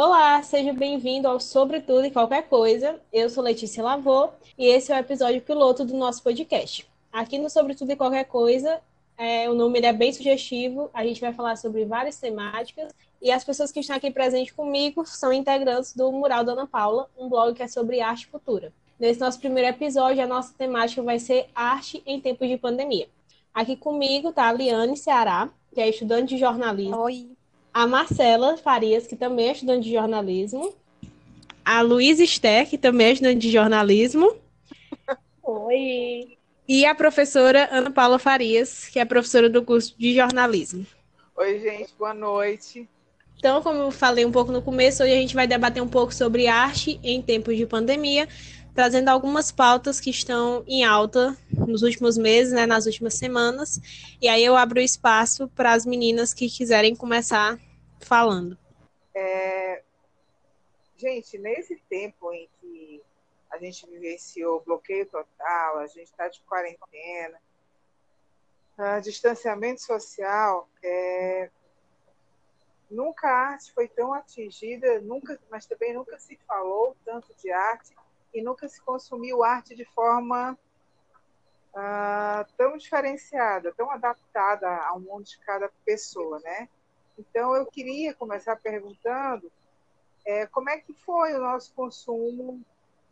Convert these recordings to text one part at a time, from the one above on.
Olá, seja bem-vindo ao Sobre Tudo e Qualquer Coisa. Eu sou Letícia Lavô e esse é o episódio piloto do nosso podcast. Aqui no Sobre Tudo e Qualquer Coisa, é, o nome é bem sugestivo, a gente vai falar sobre várias temáticas e as pessoas que estão aqui presentes comigo são integrantes do Mural da Ana Paula, um blog que é sobre arte e cultura. Nesse nosso primeiro episódio, a nossa temática vai ser arte em tempos de pandemia. Aqui comigo está a Liane Ceará, que é estudante de jornalismo. Oi. A Marcela Farias, que também é estudante de jornalismo. A Luísa Esther, que também é estudante de jornalismo. Oi. E a professora Ana Paula Farias, que é professora do curso de jornalismo. Oi, gente, boa noite. Então, como eu falei um pouco no começo, hoje a gente vai debater um pouco sobre arte em tempos de pandemia, trazendo algumas pautas que estão em alta nos últimos meses, né, nas últimas semanas. E aí eu abro espaço para as meninas que quiserem começar falando. É... Gente, nesse tempo em que a gente vivenciou bloqueio total, a gente está de quarentena, uh, distanciamento social, é... nunca a arte foi tão atingida, nunca, mas também nunca se falou tanto de arte e nunca se consumiu arte de forma uh, tão diferenciada, tão adaptada ao mundo de cada pessoa, né? Então, eu queria começar perguntando é, como é que foi o nosso consumo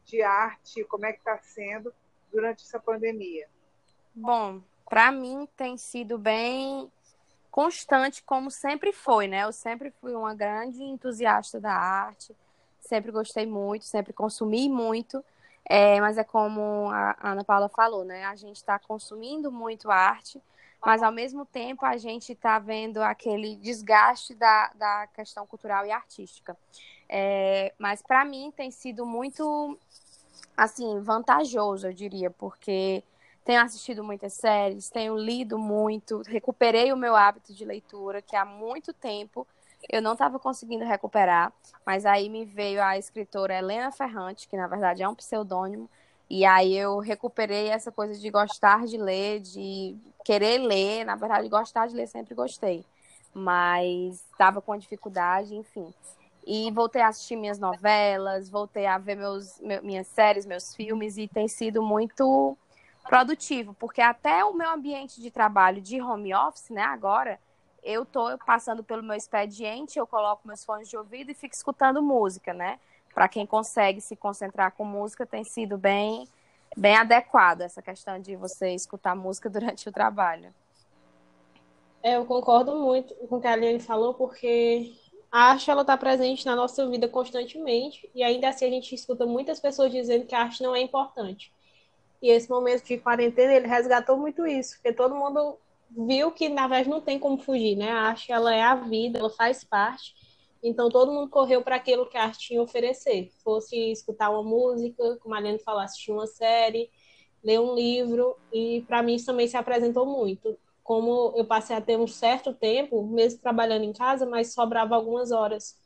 de arte, como é que está sendo durante essa pandemia? Bom, para mim tem sido bem constante, como sempre foi, né? Eu sempre fui uma grande entusiasta da arte, sempre gostei muito, sempre consumi muito. É, mas é como a Ana Paula falou, né? A gente está consumindo muito arte, mas ao mesmo tempo a gente está vendo aquele desgaste da, da questão cultural e artística. É, mas para mim tem sido muito, assim, vantajoso, eu diria, porque tenho assistido muitas séries, tenho lido muito, recuperei o meu hábito de leitura, que há muito tempo eu não estava conseguindo recuperar, mas aí me veio a escritora Helena Ferrante, que na verdade é um pseudônimo, e aí eu recuperei essa coisa de gostar de ler, de querer ler, na verdade gostar de ler sempre gostei, mas estava com dificuldade, enfim. E voltei a assistir minhas novelas, voltei a ver meus, minhas séries, meus filmes, e tem sido muito produtivo, porque até o meu ambiente de trabalho de home office, né, agora, eu tô passando pelo meu expediente, eu coloco meus fones de ouvido e fico escutando música, né? Para quem consegue se concentrar com música, tem sido bem, bem adequado essa questão de você escutar música durante o trabalho. É, eu concordo muito com o que a Aline falou, porque a arte ela está presente na nossa vida constantemente e ainda assim a gente escuta muitas pessoas dizendo que a arte não é importante. E esse momento de quarentena ele resgatou muito isso, porque todo mundo viu que na verdade não tem como fugir, né? A arte ela é a vida, ela faz parte. Então todo mundo correu para aquilo que a arte tinha a oferecer. Fosse escutar uma música, como a Lene falou, assistir uma série, ler um livro, e para mim isso também se apresentou muito. Como eu passei a ter um certo tempo, mesmo trabalhando em casa, mas sobrava algumas horas.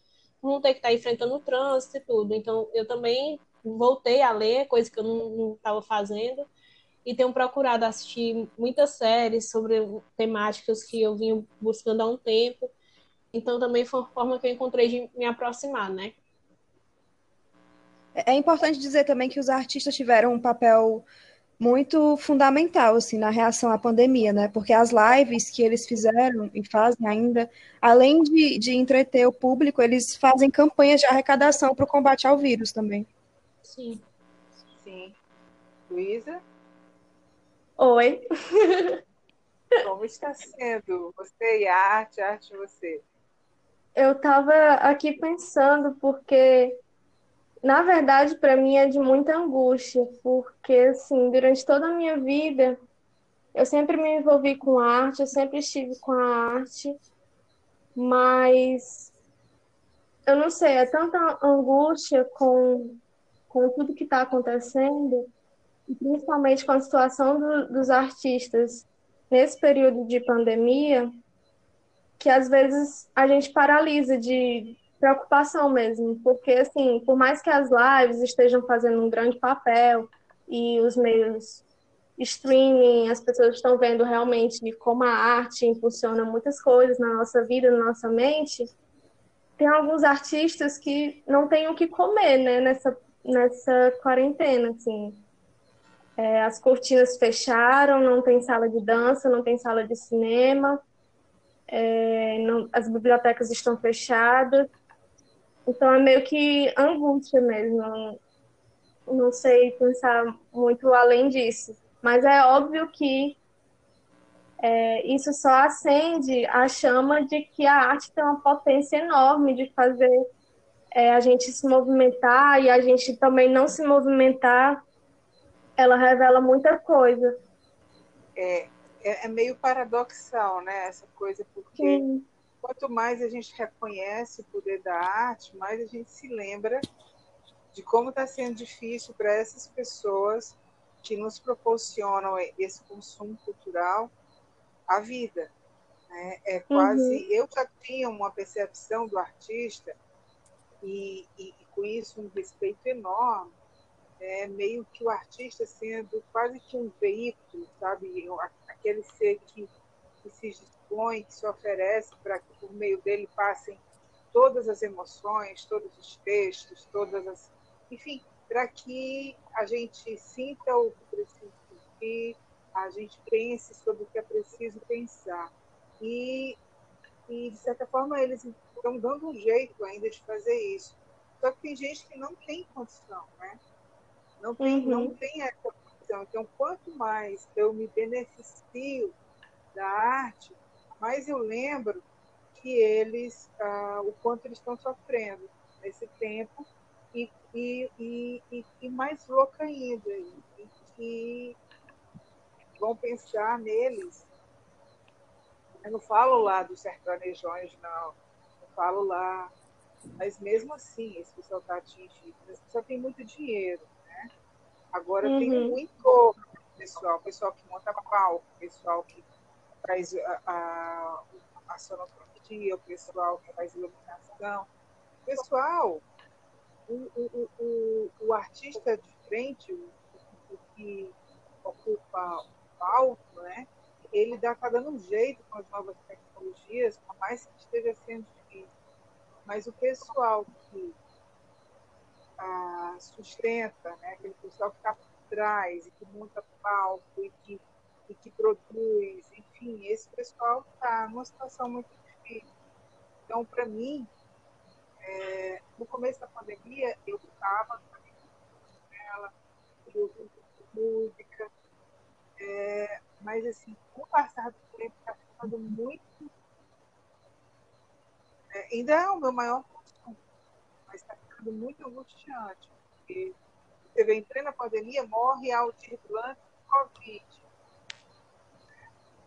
Não ter que estar enfrentando o trânsito e tudo. Então eu também voltei a ler, coisa que eu não estava fazendo e tenho procurado assistir muitas séries sobre temáticas que eu vinha buscando há um tempo. Então também foi uma forma que eu encontrei de me aproximar, né? É importante dizer também que os artistas tiveram um papel muito fundamental assim na reação à pandemia, né? Porque as lives que eles fizeram e fazem ainda, além de, de entreter o público, eles fazem campanhas de arrecadação para o combate ao vírus também. Sim. Sim. Luísa? Oi. Como está sendo você e a arte, a arte e você? Eu estava aqui pensando porque, na verdade, para mim é de muita angústia, porque, assim, durante toda a minha vida, eu sempre me envolvi com arte, eu sempre estive com a arte, mas eu não sei, é tanta angústia com, com tudo que está acontecendo principalmente com a situação do, dos artistas nesse período de pandemia, que às vezes a gente paralisa de preocupação mesmo, porque assim, por mais que as lives estejam fazendo um grande papel e os meios streaming, as pessoas estão vendo realmente como a arte impulsiona muitas coisas na nossa vida, na nossa mente, tem alguns artistas que não têm o que comer, né, nessa, nessa quarentena, assim. É, as cortinas fecharam, não tem sala de dança, não tem sala de cinema, é, não, as bibliotecas estão fechadas. Então é meio que angústia mesmo. Não, não sei pensar muito além disso. Mas é óbvio que é, isso só acende a chama de que a arte tem uma potência enorme de fazer é, a gente se movimentar e a gente também não se movimentar, ela revela muita coisa. É, é, é meio paradoxal, né, essa coisa, porque Sim. quanto mais a gente reconhece o poder da arte, mais a gente se lembra de como está sendo difícil para essas pessoas que nos proporcionam esse consumo cultural a vida. Né? É quase. Uhum. Eu já tinha uma percepção do artista e, e, e, com isso um respeito enorme, é meio que o artista sendo quase que um veículo, sabe? Aquele ser que, que se dispõe, que se oferece para que por meio dele passem todas as emoções, todos os textos, todas as. Enfim, para que a gente sinta o que precisa sentir, a gente pense sobre o que é preciso pensar. E, e de certa forma, eles estão dando um jeito ainda de fazer isso. Só que tem gente que não tem condição, né? Não tem, uhum. não tem essa condição. Então, quanto mais eu me beneficio da arte, mais eu lembro que eles, ah, o quanto eles estão sofrendo nesse tempo e, e, e, e mais louca ainda, e que vão pensar neles. Eu não falo lá dos sertanejões, não. Eu falo lá. Mas mesmo assim, esse pessoal está atingido. Esse pessoal tem muito dinheiro? Agora uhum. tem muito pessoal, pessoal que monta palco, pessoal que faz a, a, a sonoplastia, o pessoal que faz iluminação. Pessoal, o, o, o, o artista de frente, o, o que ocupa alto, né? ele está dando um jeito com as novas tecnologias, por mais que esteja sendo difícil. Mas o pessoal que sustenta, né? aquele pessoal que está por trás e que monta palco e que, e que produz, enfim, esse pessoal está numa situação muito difícil. Então, para mim, é, no começo da pandemia, eu estava ela, música, é, mas, assim, com o passar do tempo, está ficando muito. É, ainda é o meu maior consumo, mas está muito angustiante, porque você vê, em na pandemia, morre Aldir Blanc de Covid.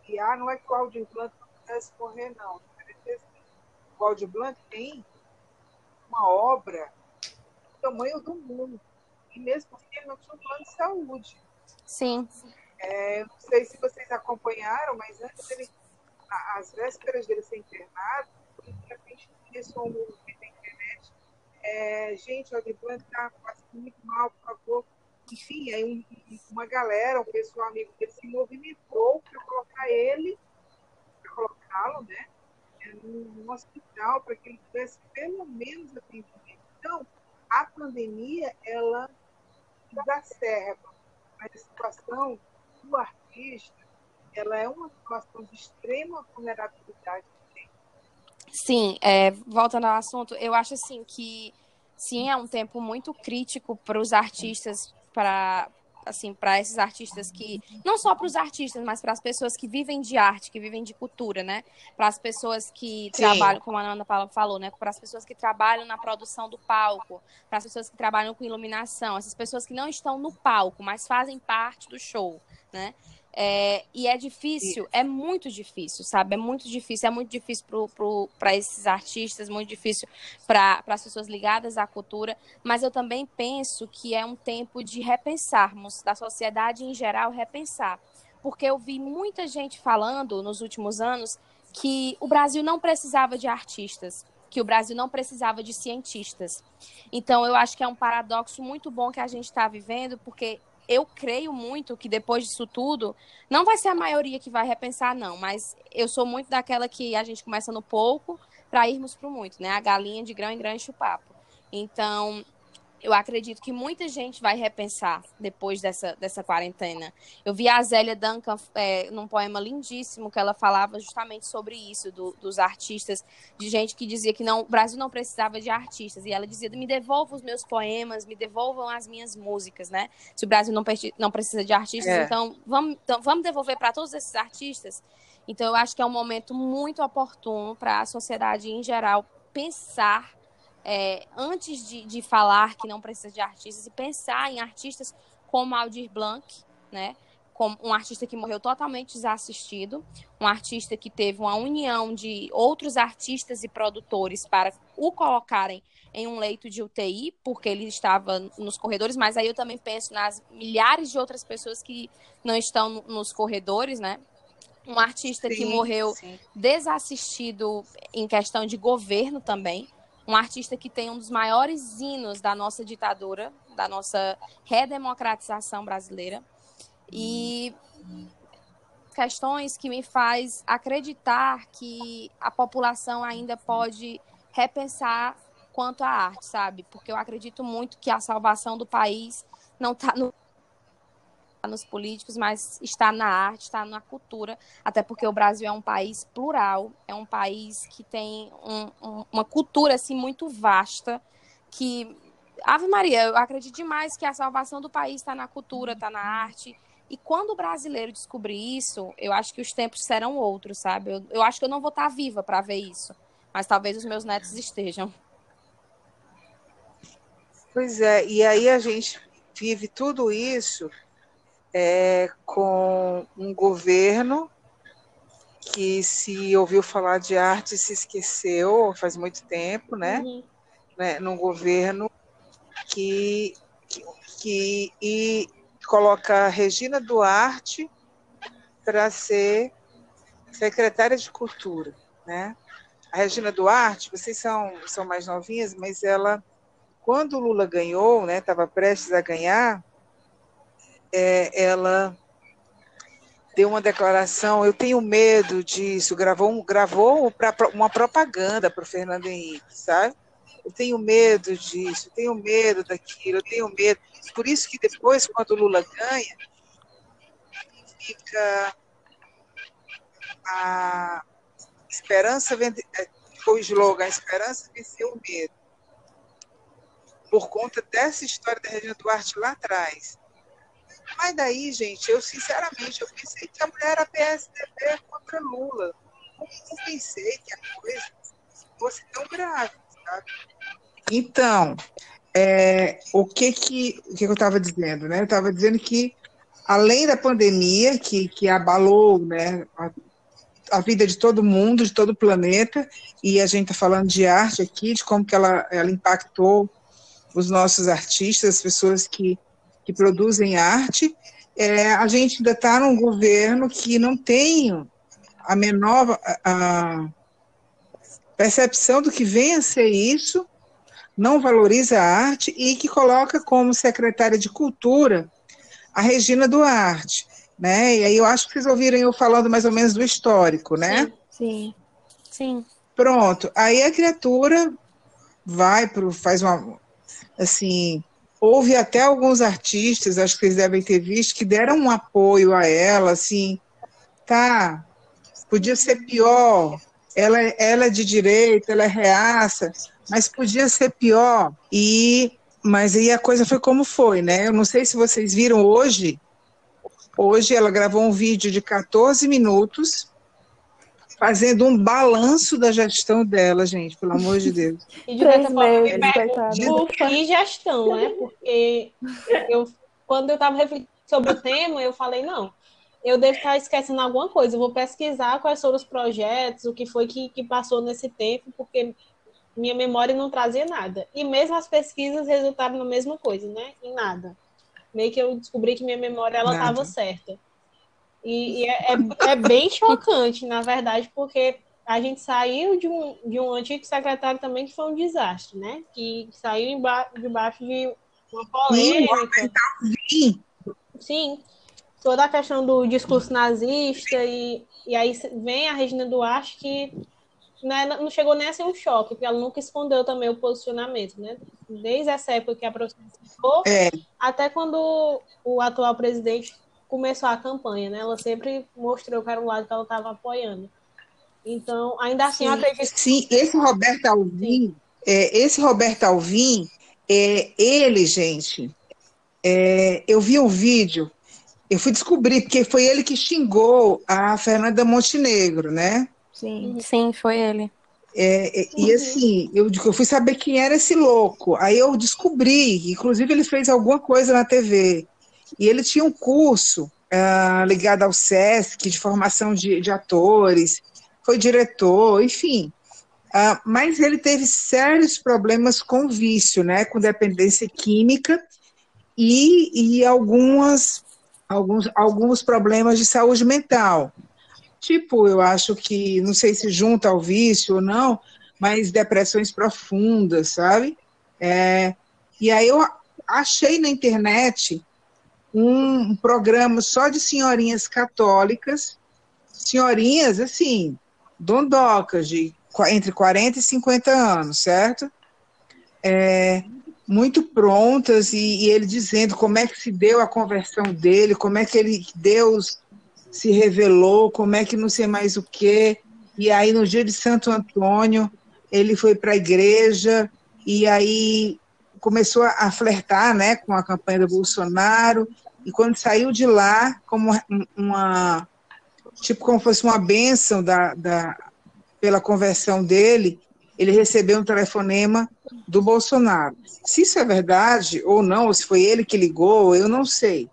E ah, não é que o Aldir Blanc não pudesse morrer, não. O Aldir Blanc tem uma obra do tamanho do mundo. E mesmo assim, ele não tinha um plano de saúde. Sim. É, não sei se vocês acompanharam, mas antes dele, às vésperas dele ser internado, de repente começou um. É, gente, o Adriano está passando muito mal, por favor. Enfim, aí um, uma galera, um pessoal amigo dele se movimentou para colocar ele, para colocá-lo, né? no hospital para que ele tivesse pelo menos atendimento. Então, a pandemia, ela exacerba, a situação do artista, ela é uma situação de extrema vulnerabilidade. Sim, é, voltando ao assunto, eu acho assim que sim, é um tempo muito crítico para os artistas, para assim, para esses artistas que não só para os artistas, mas para as pessoas que vivem de arte, que vivem de cultura, né? Para as pessoas que Sim. trabalham, como a Ana Paula falou, né? Para as pessoas que trabalham na produção do palco, para as pessoas que trabalham com iluminação, essas pessoas que não estão no palco, mas fazem parte do show, né? É, e é difícil, é muito difícil, sabe? É muito difícil, é muito difícil para esses artistas, muito difícil para as pessoas ligadas à cultura, mas eu também penso que é um tempo de repensarmos, da sociedade em geral repensar. Porque eu vi muita gente falando nos últimos anos que o Brasil não precisava de artistas, que o Brasil não precisava de cientistas. Então, eu acho que é um paradoxo muito bom que a gente está vivendo, porque eu creio muito que depois disso tudo, não vai ser a maioria que vai repensar, não, mas eu sou muito daquela que a gente começa no pouco para irmos para o muito, né? A galinha de grão em grão enche o papo. Então, eu acredito que muita gente vai repensar depois dessa, dessa quarentena. Eu vi a Zélia Duncan é, num poema lindíssimo que ela falava justamente sobre isso, do, dos artistas, de gente que dizia que não, o Brasil não precisava de artistas. E ela dizia: me devolvam os meus poemas, me devolvam as minhas músicas, né? Se o Brasil não, não precisa de artistas, é. então, vamos, então vamos devolver para todos esses artistas. Então, eu acho que é um momento muito oportuno para a sociedade em geral pensar é, antes de, de falar que não precisa de artistas e pensar em artistas como Aldir Blanc, né? Como um artista que morreu totalmente desassistido, um artista que teve uma união de outros artistas e produtores para o colocarem em um leito de UTI, porque ele estava nos corredores, mas aí eu também penso nas milhares de outras pessoas que não estão nos corredores, né? Um artista sim, que morreu sim. desassistido em questão de governo também, um artista que tem um dos maiores hinos da nossa ditadura, da nossa redemocratização brasileira. E questões que me faz acreditar que a população ainda pode repensar quanto à arte, sabe? Porque eu acredito muito que a salvação do país não está no nos políticos, mas está na arte, está na cultura, até porque o Brasil é um país plural, é um país que tem um, um, uma cultura assim muito vasta, que Ave Maria, eu acredito demais que a salvação do país está na cultura, está na arte. E quando o brasileiro descobrir isso, eu acho que os tempos serão outros, sabe? Eu, eu acho que eu não vou estar viva para ver isso, mas talvez os meus netos estejam. Pois é, e aí a gente vive tudo isso é, com um governo que se ouviu falar de arte se esqueceu faz muito tempo, né? Uhum. né num governo que, que, que e coloca Regina Duarte para ser secretária de Cultura, né? A Regina Duarte, vocês são, são mais novinhas, mas ela, quando o Lula ganhou, né, estava prestes a ganhar, é, ela deu uma declaração, eu tenho medo disso, gravou, gravou pra, uma propaganda para o Fernando Henrique, sabe? Eu tenho medo disso, eu tenho medo daquilo, eu tenho medo. Por isso que depois, quando o Lula ganha, fica a esperança, é, o slogan, a esperança venceu o medo. Por conta dessa história da Regina Duarte lá atrás mas daí, gente, eu sinceramente, eu pensei que a mulher era PSDB contra Lula. Não pensei que a coisa fosse tão grave, sabe? Então, é, o que que, o que eu estava dizendo, né? Eu estava dizendo que, além da pandemia, que, que abalou né, a, a vida de todo mundo, de todo o planeta, e a gente está falando de arte aqui, de como que ela, ela impactou os nossos artistas, as pessoas que que produzem arte, é, a gente ainda está num governo que não tem a menor a percepção do que vem a ser isso, não valoriza a arte e que coloca como secretária de Cultura a Regina Duarte. Né? E aí eu acho que vocês ouviram eu falando mais ou menos do histórico, né? Sim, sim. sim. Pronto. Aí a criatura vai para faz uma assim Houve até alguns artistas, acho que vocês devem ter visto, que deram um apoio a ela, assim, tá, podia ser pior, ela, ela é de direita, ela é reaça, mas podia ser pior. E mas aí a coisa foi como foi, né? Eu não sei se vocês viram hoje. Hoje ela gravou um vídeo de 14 minutos fazendo um balanço da gestão dela, gente, pelo amor de Deus. E de certa forma, que gestão, né? Porque eu, quando eu estava refletindo sobre o tema, eu falei, não, eu devo estar esquecendo alguma coisa, eu vou pesquisar quais foram os projetos, o que foi que, que passou nesse tempo, porque minha memória não trazia nada. E mesmo as pesquisas resultaram na mesma coisa, né? Em nada. Meio que eu descobri que minha memória ela estava certa. E, e é, é, é, bem chocante, na verdade, porque a gente saiu de um, de um antigo secretário também que foi um desastre, né? Que saiu debaixo de uma polêmica. Sim, Sim, toda a questão do discurso nazista e, e aí vem a Regina Duarte que né, não chegou nem a ser um choque, porque ela nunca escondeu também o posicionamento, né? Desde essa época que a professora ficou, É. até quando o atual presidente começou a campanha, né? Ela sempre mostrou que era o lado que ela estava apoiando. Então, ainda assim, eu acredito Sim, esse Roberto Alvim, é, esse Roberto Alvim, é, ele, gente, é, eu vi um vídeo, eu fui descobrir, porque foi ele que xingou a Fernanda Montenegro, né? Sim. Sim, foi ele. É, é, E assim, eu, eu fui saber quem era esse louco. Aí eu descobri, inclusive ele fez alguma coisa na TV. E ele tinha um curso ah, ligado ao SESC, de formação de, de atores, foi diretor, enfim. Ah, mas ele teve sérios problemas com vício, né? Com dependência química e, e algumas, alguns, alguns problemas de saúde mental. Tipo, eu acho que, não sei se junta ao vício ou não, mas depressões profundas, sabe? É, e aí eu achei na internet um programa só de senhorinhas católicas, senhorinhas, assim, dondocas, de entre 40 e 50 anos, certo? É, muito prontas, e, e ele dizendo como é que se deu a conversão dele, como é que ele, Deus se revelou, como é que não sei mais o quê. E aí, no dia de Santo Antônio, ele foi para a igreja, e aí começou a flertar né, com a campanha do Bolsonaro, e quando saiu de lá, como um- uma. Tipo, como fosse uma bênção da, da, pela conversão dele, ele recebeu um telefonema do Bolsonaro. Se isso é verdade ou não, ou se foi ele que ligou, eu não sei.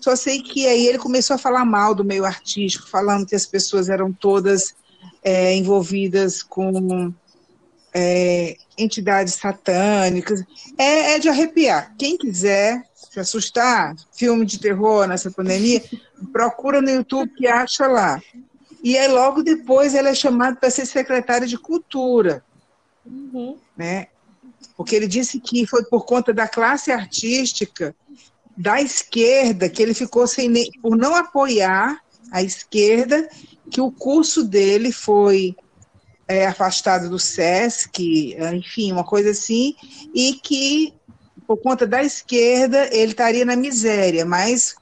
Só sei que aí ele começou a falar mal do meio artístico, falando que as pessoas eram todas é, envolvidas com é, entidades satânicas. É, é de arrepiar. Quem quiser se assustar, filme de terror nessa pandemia, procura no YouTube que acha lá. E aí, logo depois, ela é chamada para ser secretária de Cultura. Uhum. Né? Porque ele disse que foi por conta da classe artística da esquerda que ele ficou sem nem, por não apoiar a esquerda que o curso dele foi é, afastado do SESC, enfim, uma coisa assim, e que por conta da esquerda ele estaria na miséria, mas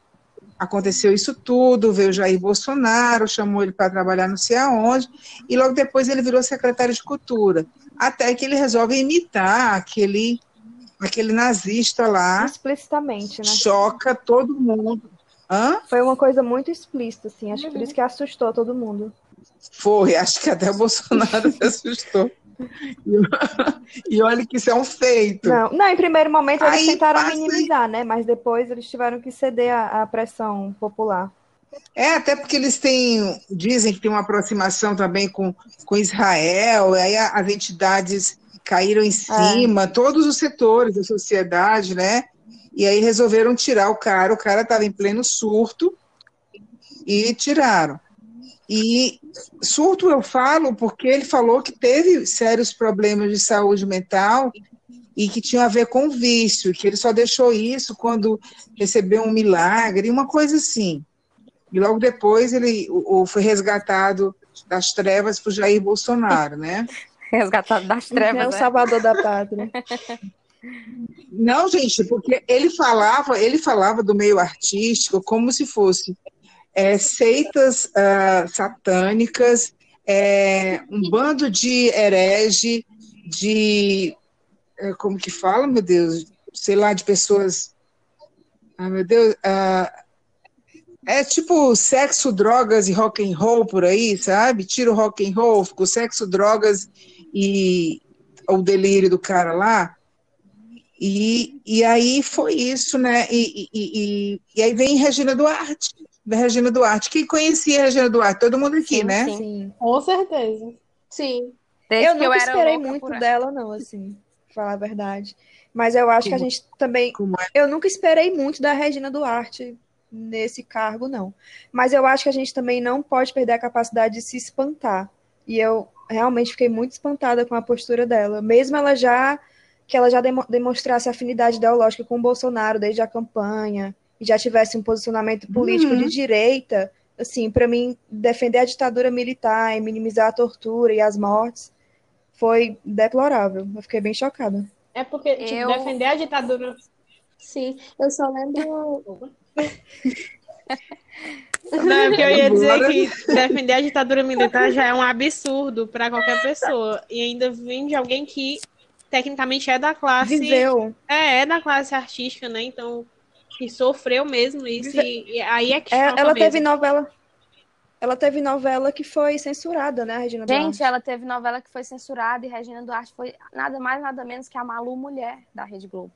aconteceu isso tudo, veio Jair Bolsonaro, chamou ele para trabalhar não sei aonde, e logo depois ele virou secretário de Cultura, até que ele resolve imitar aquele aquele nazista lá, Explicitamente, né? choca todo mundo. Hã? Foi uma coisa muito explícita, assim. Acho que por isso que assustou todo mundo. Foi, acho que até o Bolsonaro se assustou. E, olha que isso é um feito. Não, não, em primeiro momento eles Aí tentaram passa- minimizar, né? Mas depois eles tiveram que ceder à, à pressão popular. É, até porque eles têm, dizem que tem uma aproximação também com, com Israel, e aí as entidades caíram em cima, todos os setores da sociedade, né? E aí resolveram tirar o cara, o cara estava em pleno surto e tiraram. E surto eu falo porque ele falou que teve sérios problemas de saúde mental e que tinha a ver com vício, que ele só deixou isso quando recebeu um milagre, uma coisa assim. E logo depois ele o, o- foi resgatado das trevas por Jair Bolsonaro, né? Resgatado das é trevas, o né? salvador da pátria. Não, gente, porque ele falava, ele falava do meio artístico como se fosse é, seitas ah, satânicas, é, um bando de herege, de é, como que fala, meu Deus, sei lá, de pessoas, ah, meu Deus, ah, é tipo sexo, drogas e rock and roll por aí, sabe? Tira o rock and roll, ficou sexo, drogas e o delírio do cara lá. E, e aí foi isso, né? E, e, e, e aí vem Regina Duarte, vem Regina Duarte. Quem conhecia a Regina Duarte? Todo mundo aqui, Sim, né? sim. Sim. Com certeza. Sim. Desde Eu nunca era esperei muito dela, não, assim, falar a verdade. Mas eu acho que a Como- gente também. Como é? Eu nunca esperei muito da Regina Duarte nesse cargo, não. Mas eu acho que a gente também não pode perder a capacidade de se espantar. E eu realmente fiquei muito espantada com a postura dela. Mesmo ela já que ela já demo- demonstrasse afinidade ideológica com o Bolsonaro desde a campanha e já tivesse um posicionamento político Uhum. de direita, assim, para mim, defender a ditadura militar e minimizar a tortura e as mortes foi deplorável. Eu fiquei bem chocada. É porque tipo, Eu- defender a ditadura. Sim, eu só lembro. Não, é porque eu ia dizer que defender a ditadura militar já é um absurdo para qualquer pessoa. E ainda vem de alguém que tecnicamente é da classe. Viveu. É, é da classe artística, né? Então, que sofreu mesmo isso. Vive- E, e aí é que É, ela mesmo. teve novela. Ela teve novela que foi censurada, né, Regina Gente, Duarte? ela teve novela que foi censurada e Regina Duarte foi nada mais, nada menos que a Malu Mulher da Rede Globo.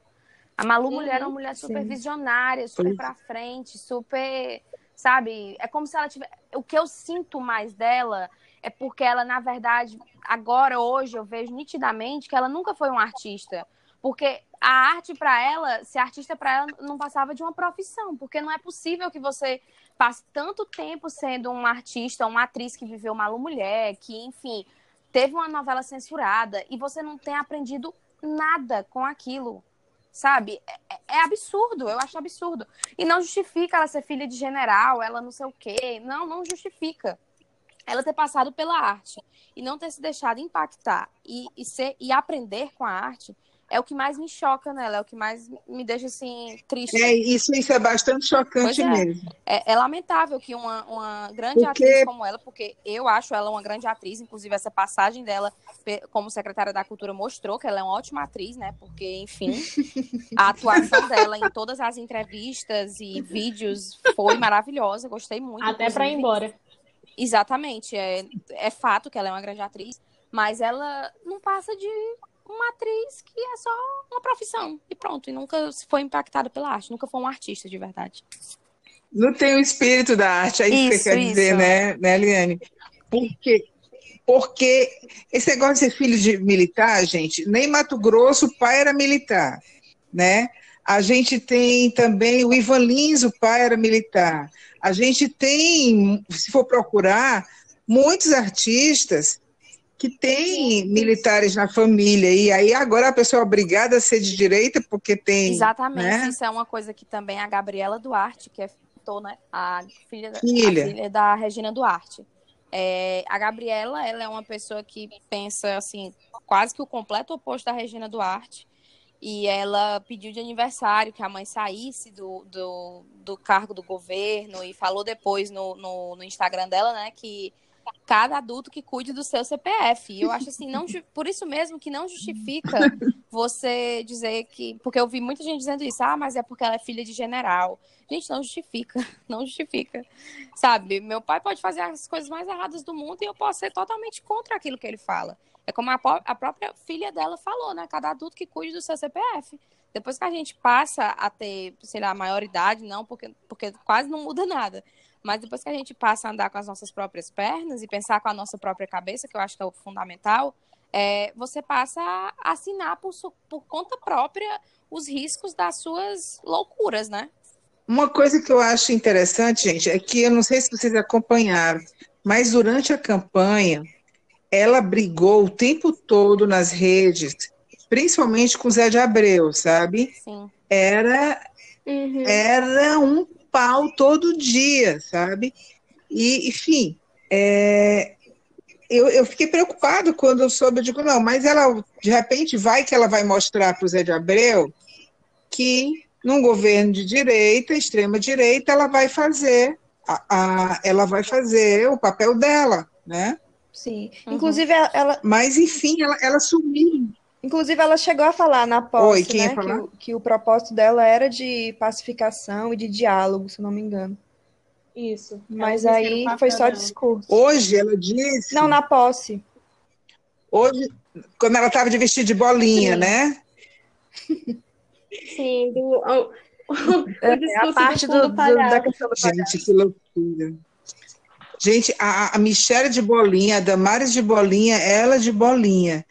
A Malu Uhum, Mulher é uma mulher super sim. visionária, super pra frente, super, sabe? É como se ela tivesse. O que eu sinto mais dela é porque ela, na verdade, agora, hoje, eu vejo nitidamente que ela nunca foi uma artista. Porque a arte pra ela, ser artista pra ela, não passava de uma profissão. Porque não é possível que você passe tanto tempo sendo uma artista, uma atriz que viveu Malu Mulher, que, enfim, teve uma novela censurada e você não tem aprendido nada com aquilo. Sabe? É, é absurdo, eu acho absurdo. E não justifica ela ser filha de general, ela não sei o quê. Não, não justifica. Ela ter passado pela arte e não ter se deixado impactar e, e, ser, e aprender com a arte é o que mais me choca nela, é o que mais me deixa assim triste. É, isso, isso é bastante chocante é. mesmo. É, é lamentável que uma, uma grande Porque- atriz como ela, porque eu acho ela uma grande atriz, inclusive essa passagem dela como secretária da Cultura mostrou que ela é uma ótima atriz, né? Porque, enfim, a atuação dela em todas as entrevistas e vídeos foi maravilhosa, gostei muito. Até para ir embora. Exatamente, é, é fato que ela é uma grande atriz, mas ela não passa de uma atriz que é só uma profissão e pronto, e nunca se foi impactada pela arte, nunca foi um artista de verdade. Não tem o espírito da arte, é isso, que Isso, você quer dizer, isso. né, né, Eliane? Porque, porque esse negócio de ser filho de militar, gente, nem Mato Grosso o pai era militar, né? A gente tem também o Ivan Lins, o pai era militar. A gente tem, se for procurar, muitos artistas que têm militares na família. E aí agora a pessoa é obrigada a ser de direita porque tem. Exatamente, né? isso é uma coisa que também a Gabriela Duarte, que é né, a filha, da- Filha. a filha da Regina Duarte. É, a Gabriela, ela é uma pessoa que pensa assim, quase que o completo oposto da Regina Duarte. E ela pediu de aniversário que a mãe saísse do, do, do cargo do governo e falou depois no, no, no Instagram dela, né, que cada adulto que cuide do seu CPF. Eu acho assim, não, por isso mesmo que não justifica você dizer que. Porque eu vi muita gente dizendo isso, ah, mas é porque ela é filha de general. Gente, não justifica, não justifica. Sabe, meu pai pode fazer as coisas mais erradas do mundo e eu posso ser totalmente contra aquilo que ele fala. É como a, a própria filha dela falou, né? Cada adulto que cuide do seu CPF. Depois que a gente passa a ter, sei lá, maioridade, não, porque, porque quase não muda nada. Mas depois que a gente passa a andar com as nossas próprias pernas e pensar com a nossa própria cabeça, que eu acho que é o fundamental, é, você passa a assinar por, por conta própria os riscos das suas loucuras, né? Uma coisa que eu acho interessante, gente, é que eu não sei se vocês acompanharam, mas durante a campanha, ela brigou o tempo todo nas redes, principalmente com o Zé de Abreu, sabe? Sim. Era, Uhum. era um pau todo dia, sabe? E, enfim, é, eu, eu fiquei preocupado quando eu soube, eu digo, não, mas ela, de repente, vai que ela vai mostrar para o Zé de Abreu que num governo de direita, extrema direita, ela vai fazer a, a- ela vai fazer o papel dela, né? Sim. Uhum. Inclusive, ela- ela, Mas enfim, ela, ela sumiu. Inclusive, ela chegou a falar na posse, Oi, né, que, o, que o propósito dela era de pacificação e de diálogo, se eu não me engano. Isso. Mas aí foi só dela. discurso. Hoje ela disse, Não, na posse. hoje, quando ela estava de vestido de bolinha, Sim. né? Sim, do, o, o É, discurso a parte do do, do- da questão do palhaço. Gente, que loucura. Gente, a, a Michelle de Bolinha, a Damares de Bolinha, ela de Bolinha.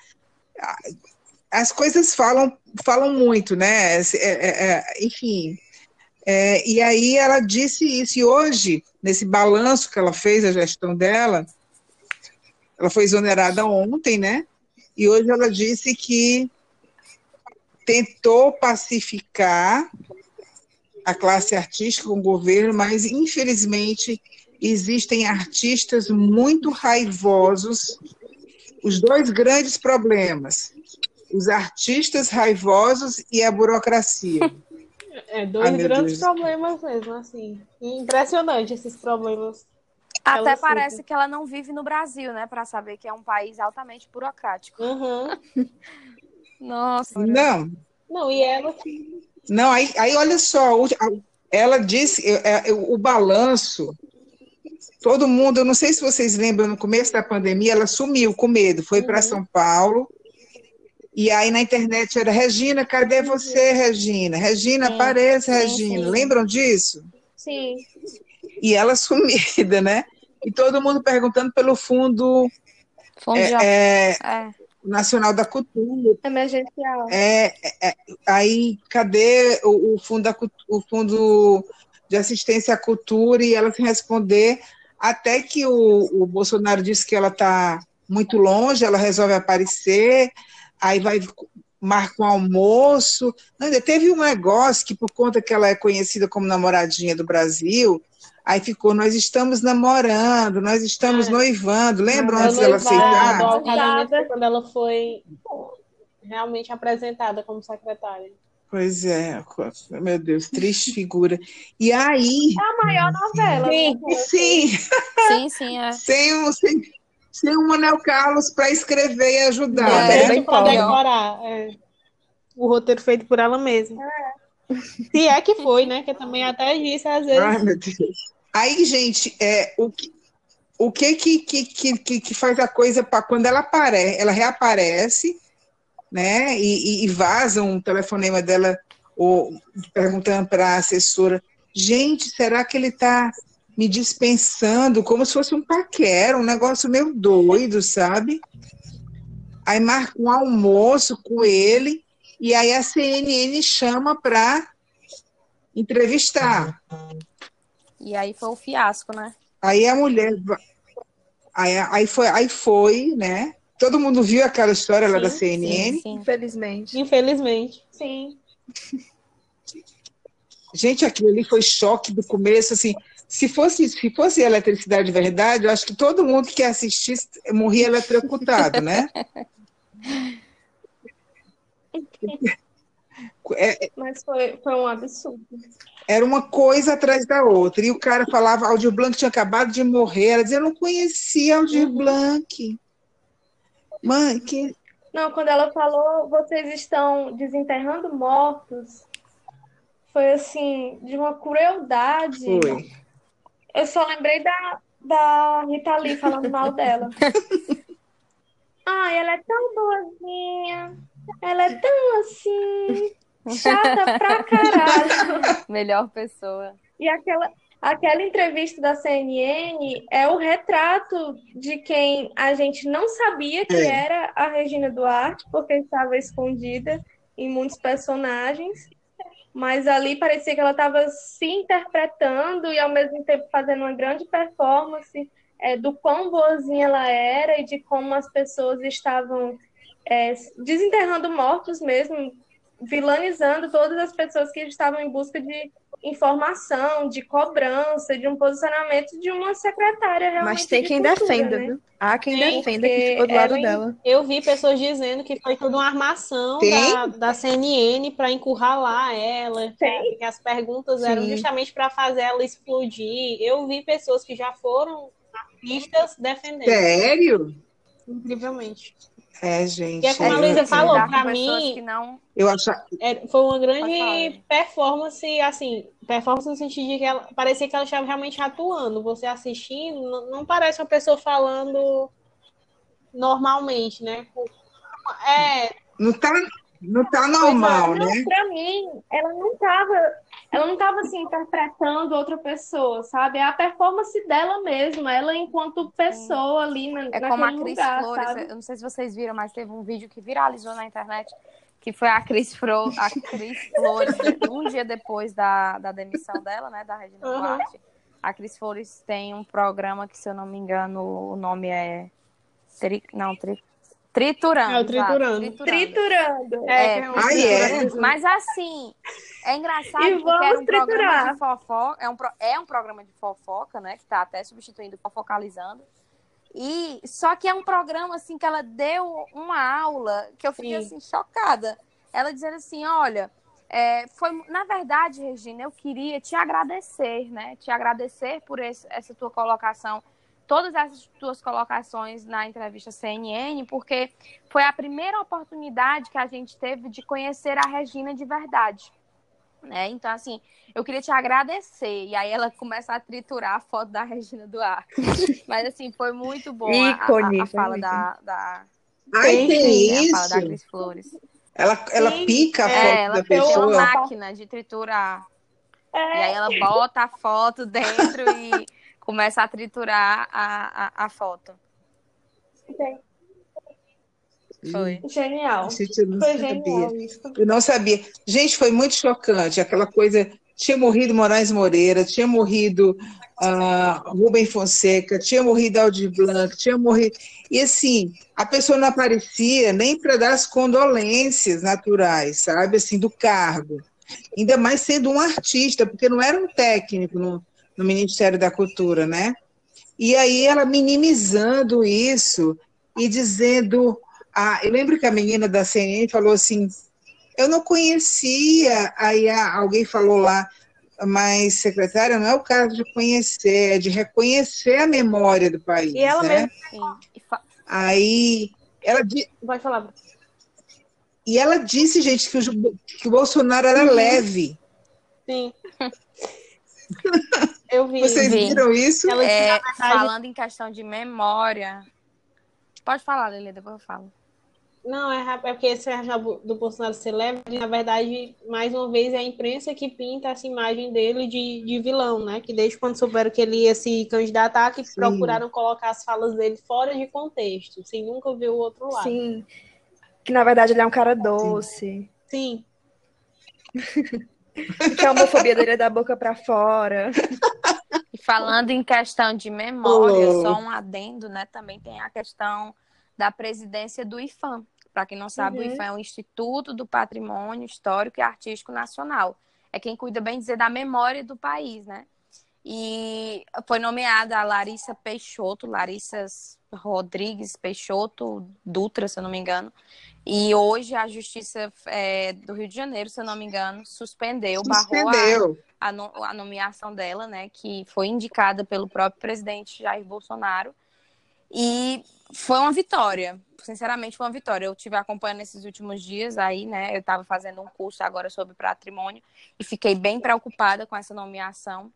As coisas falam, falam muito, né? É, é, é, enfim. É, e aí ela disse isso. E hoje, nesse balanço que ela fez, a gestão dela, ela foi exonerada ontem, né? E hoje ela disse que tentou pacificar a classe artística com o governo, mas infelizmente existem artistas muito raivosos. Os dois grandes problemas: os artistas raivosos e a burocracia. É, dois Ai, grandes Deus. problemas mesmo, assim. Impressionante esses problemas. Até parece fica. que ela não vive no Brasil, né? Pra saber que é um país altamente burocrático. Uhum. Nossa. Não, Não, e ela não, aí, aí olha só, ela disse, é, é, o balanço, todo mundo, eu não sei se vocês lembram, no começo da pandemia, ela sumiu com medo, foi para Uhum. São Paulo, e aí na internet era, Regina, cadê você, Regina? Regina, Sim, apareça, sim, Regina. sim. Lembram disso? Sim. E ela sumida, né? E todo mundo perguntando pelo Fundo Fundo de- é, é. Nacional da Cultura, Emergencial. É, é, é, aí, cadê o, o fundo da, o fundo de assistência à cultura e ela sem responder, até que o, o Bolsonaro disse que ela está muito longe, ela resolve aparecer, aí vai marca um almoço. Ainda teve um negócio que, por conta que ela é conhecida como namoradinha do Brasil, aí ficou, nós estamos namorando, nós estamos Ah, noivando. Lembram Ela antes dela aceitar? quando ela foi realmente apresentada como secretária. Pois é, meu Deus, triste figura. E aí, A maior novela. Sim. né? sim, Sim, sim, é. sem, um, sem, sem o Manuel Carlos para escrever e ajudar, É, né? para decorar. é. O roteiro feito por ela mesma. Se é que foi, né? Que eu também até disse às vezes. Ai, meu Deus. Aí, gente, é, o que, o que, que, que, que, que- que faz a coisa para quando ela aparece, ela reaparece, né? E, e, e vaza um telefonema dela ou, perguntando para a assessora, gente, será que ele está me dispensando como se fosse um paquera, um negócio meio doido, sabe? Aí marca um almoço com ele e aí a CNN chama para entrevistar. E aí foi o fiasco, né? Aí a mulher. Aí, aí, foi, aí foi, né? Todo mundo viu aquela história lá da Sim, CNN. Sim, sim. Infelizmente. Infelizmente. Sim. Gente, aquilo ali foi choque do começo, assim. Se fosse, se fosse eletricidade de verdade, eu acho que todo mundo que assistisse morria eletrocutado, né? É, Mas foi, foi um absurdo. era uma coisa atrás da outra. E o cara falava, Aldir Blanc tinha acabado de morrer. Ela dizia, eu não conhecia Aldir Blanc. Mãe, que. Não, quando ela falou, vocês estão desenterrando mortos, foi assim, de uma crueldade. Foi. Eu só lembrei da, da Rita Lee falando mal dela. Ai, ela é tão boazinha. Ela é tão assim. Chata pra caralho. Melhor pessoa. E aquela, aquela entrevista da CNN é o retrato de quem a gente não sabia que era a Regina Duarte, porque estava escondida em muitos personagens. Mas ali parecia que ela estava se interpretando e ao mesmo tempo fazendo uma grande performance é, do quão boazinha ela era e de como as pessoas estavam é, desenterrando mortos mesmo, vilanizando todas as pessoas que estavam em busca de informação, de cobrança, de um posicionamento de uma secretária realmente Mas tem de quem cultura, defenda, né? viu? Há quem Tem, defenda que ficou do lado ela- dela. Eu vi pessoas dizendo que foi tudo uma armação Tem? da, da CNN para encurralar ela, que, que as perguntas eram Sim. justamente para fazer ela explodir. Eu vi pessoas que já foram artistas defendendo, Sério? incrivelmente. É, gente. E é como a eu- Luísa falou, pessoas mim- que não. Eu acho. É, foi uma grande performance, assim, performance no sentido de que ela parecia que ela estava realmente atuando. Você assistindo, não, não parece uma pessoa falando normalmente, né? É, Não tá, não tá normal, Não, né? pra mim, ela não tava, ela não tava assim interpretando outra pessoa, sabe? É a performance dela mesma, ela enquanto pessoa ali na, É como a naquele Cris lugar, Flores. sabe? Eu não sei se vocês viram, mas teve um vídeo que viralizou na internet. Que foi a Cris, Fro, a Cris Flores, um dia depois da, da demissão dela, né? Da Regina Uhum. Duarte. A Cris Flores tem um programa que, se eu não me engano, o nome é. Tri, não, tri, Triturando. É o exato, Triturando. Triturando. é, É, é Ah, é? Mas assim, É engraçado E porque era um vamos programa triturar. de fofoca, é um, pro- é um programa de fofoca, né? Que tá até substituindo fofocalizando. E só que é um programa assim que ela deu uma aula que eu fiquei Sim. assim chocada. Ela dizendo assim, olha, é, foi na verdade, Regina, eu queria te agradecer, né? Te agradecer por esse- essa tua colocação, todas essas tuas colocações na entrevista CNN, porque foi a primeira oportunidade que a gente teve de conhecer a Regina de verdade. Né? Então, assim, eu queria te agradecer. E aí ela começa a triturar a foto da Regina Duarte. Mas, assim, foi muito bom a- a, a, foi fala da, da, Ai, Sim, tem né, a fala da isso. Cris Flores. Ela, ela Sim, pica a é, foto É, ela da tem uma pessoa. máquina de triturar. E aí ela bota a foto dentro e começa a triturar a, a, a foto. Foi. Genial. Gente, eu não Foi sabia. genial isso. Eu não sabia. Gente, foi muito chocante. Aquela coisa. Tinha morrido Moraes Moreira, tinha morrido ah, Rubem Fonseca, tinha morrido Aldir Blanc, tinha morrido. E assim, a pessoa não aparecia nem para dar as condolências naturais, sabe? Assim, do cargo. Ainda mais sendo um artista, porque não era um técnico no, no Ministério da Cultura, né? E aí ela minimizando isso e dizendo. Ah, eu lembro que a menina da CNN falou assim: eu não conhecia. Aí a- alguém falou lá, mas secretária, não é o caso de conhecer, é de reconhecer a memória do país. E ela né? mesma- Sim. Aí ela Pode falar. e ela disse, gente, que o, que o Bolsonaro era leve. Sim. Eu vi. Vocês Vi. viram isso? Ela É, falando em questão de memória. Pode falar, Lele, depois eu falo. Não, é, é porque esse achar do Bolsonaro ser leve, na verdade, mais uma vez, é a imprensa que pinta essa imagem dele de, de vilão, né? Que desde quando souberam que ele ia se candidatar, que procuraram colocar as falas dele fora de contexto, sem nunca ver o outro lado. Sim. Que na verdade ele é um cara doce. Sim. Que a homofobia dele é da boca pra fora. E falando em questão de memória, Oh. só um adendo, né? Também tem a questão da presidência do IFAM. Para quem não sabe, o Uhum. IFAM é o Instituto do Patrimônio Histórico e Artístico Nacional. É quem cuida, bem dizer, da memória do país, né? E foi nomeada a Larissa Peixoto, Larissa Rodrigues Peixoto Dutra, se eu não me engano. E hoje a Justiça é, do Rio de Janeiro, se eu não me engano, suspendeu, barrou a, Suspendeu. a, no- a nomeação dela, né, que foi indicada pelo próprio presidente Jair Bolsonaro. E foi uma vitória. Sinceramente, foi uma vitória. Eu tive acompanhando esses últimos dias aí, né? Eu estava fazendo um curso agora sobre patrimônio e fiquei bem preocupada com essa nomeação,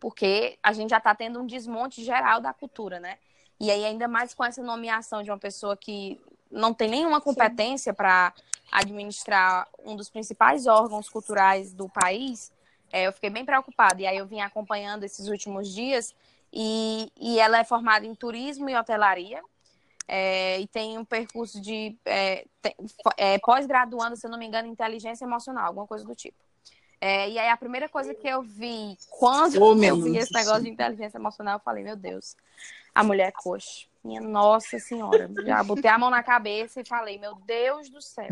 porque a gente já está tendo um desmonte geral da cultura, né? E aí, ainda mais com essa nomeação de uma pessoa que não tem nenhuma competência para administrar um dos principais órgãos culturais do país, é, eu fiquei bem preocupada. E aí eu vim acompanhando esses últimos dias e, e ela é formada em turismo e hotelaria. é, e tem um percurso de é, é, pós-graduando, se eu não me engano, em inteligência emocional, alguma coisa do tipo. É, e aí a primeira coisa que eu vi quando Oh, meu eu vi esse negócio de inteligência emocional, eu falei, meu Deus, a mulher é coxa. Minha nossa senhora. Já botei a mão na cabeça e falei, meu Deus do céu.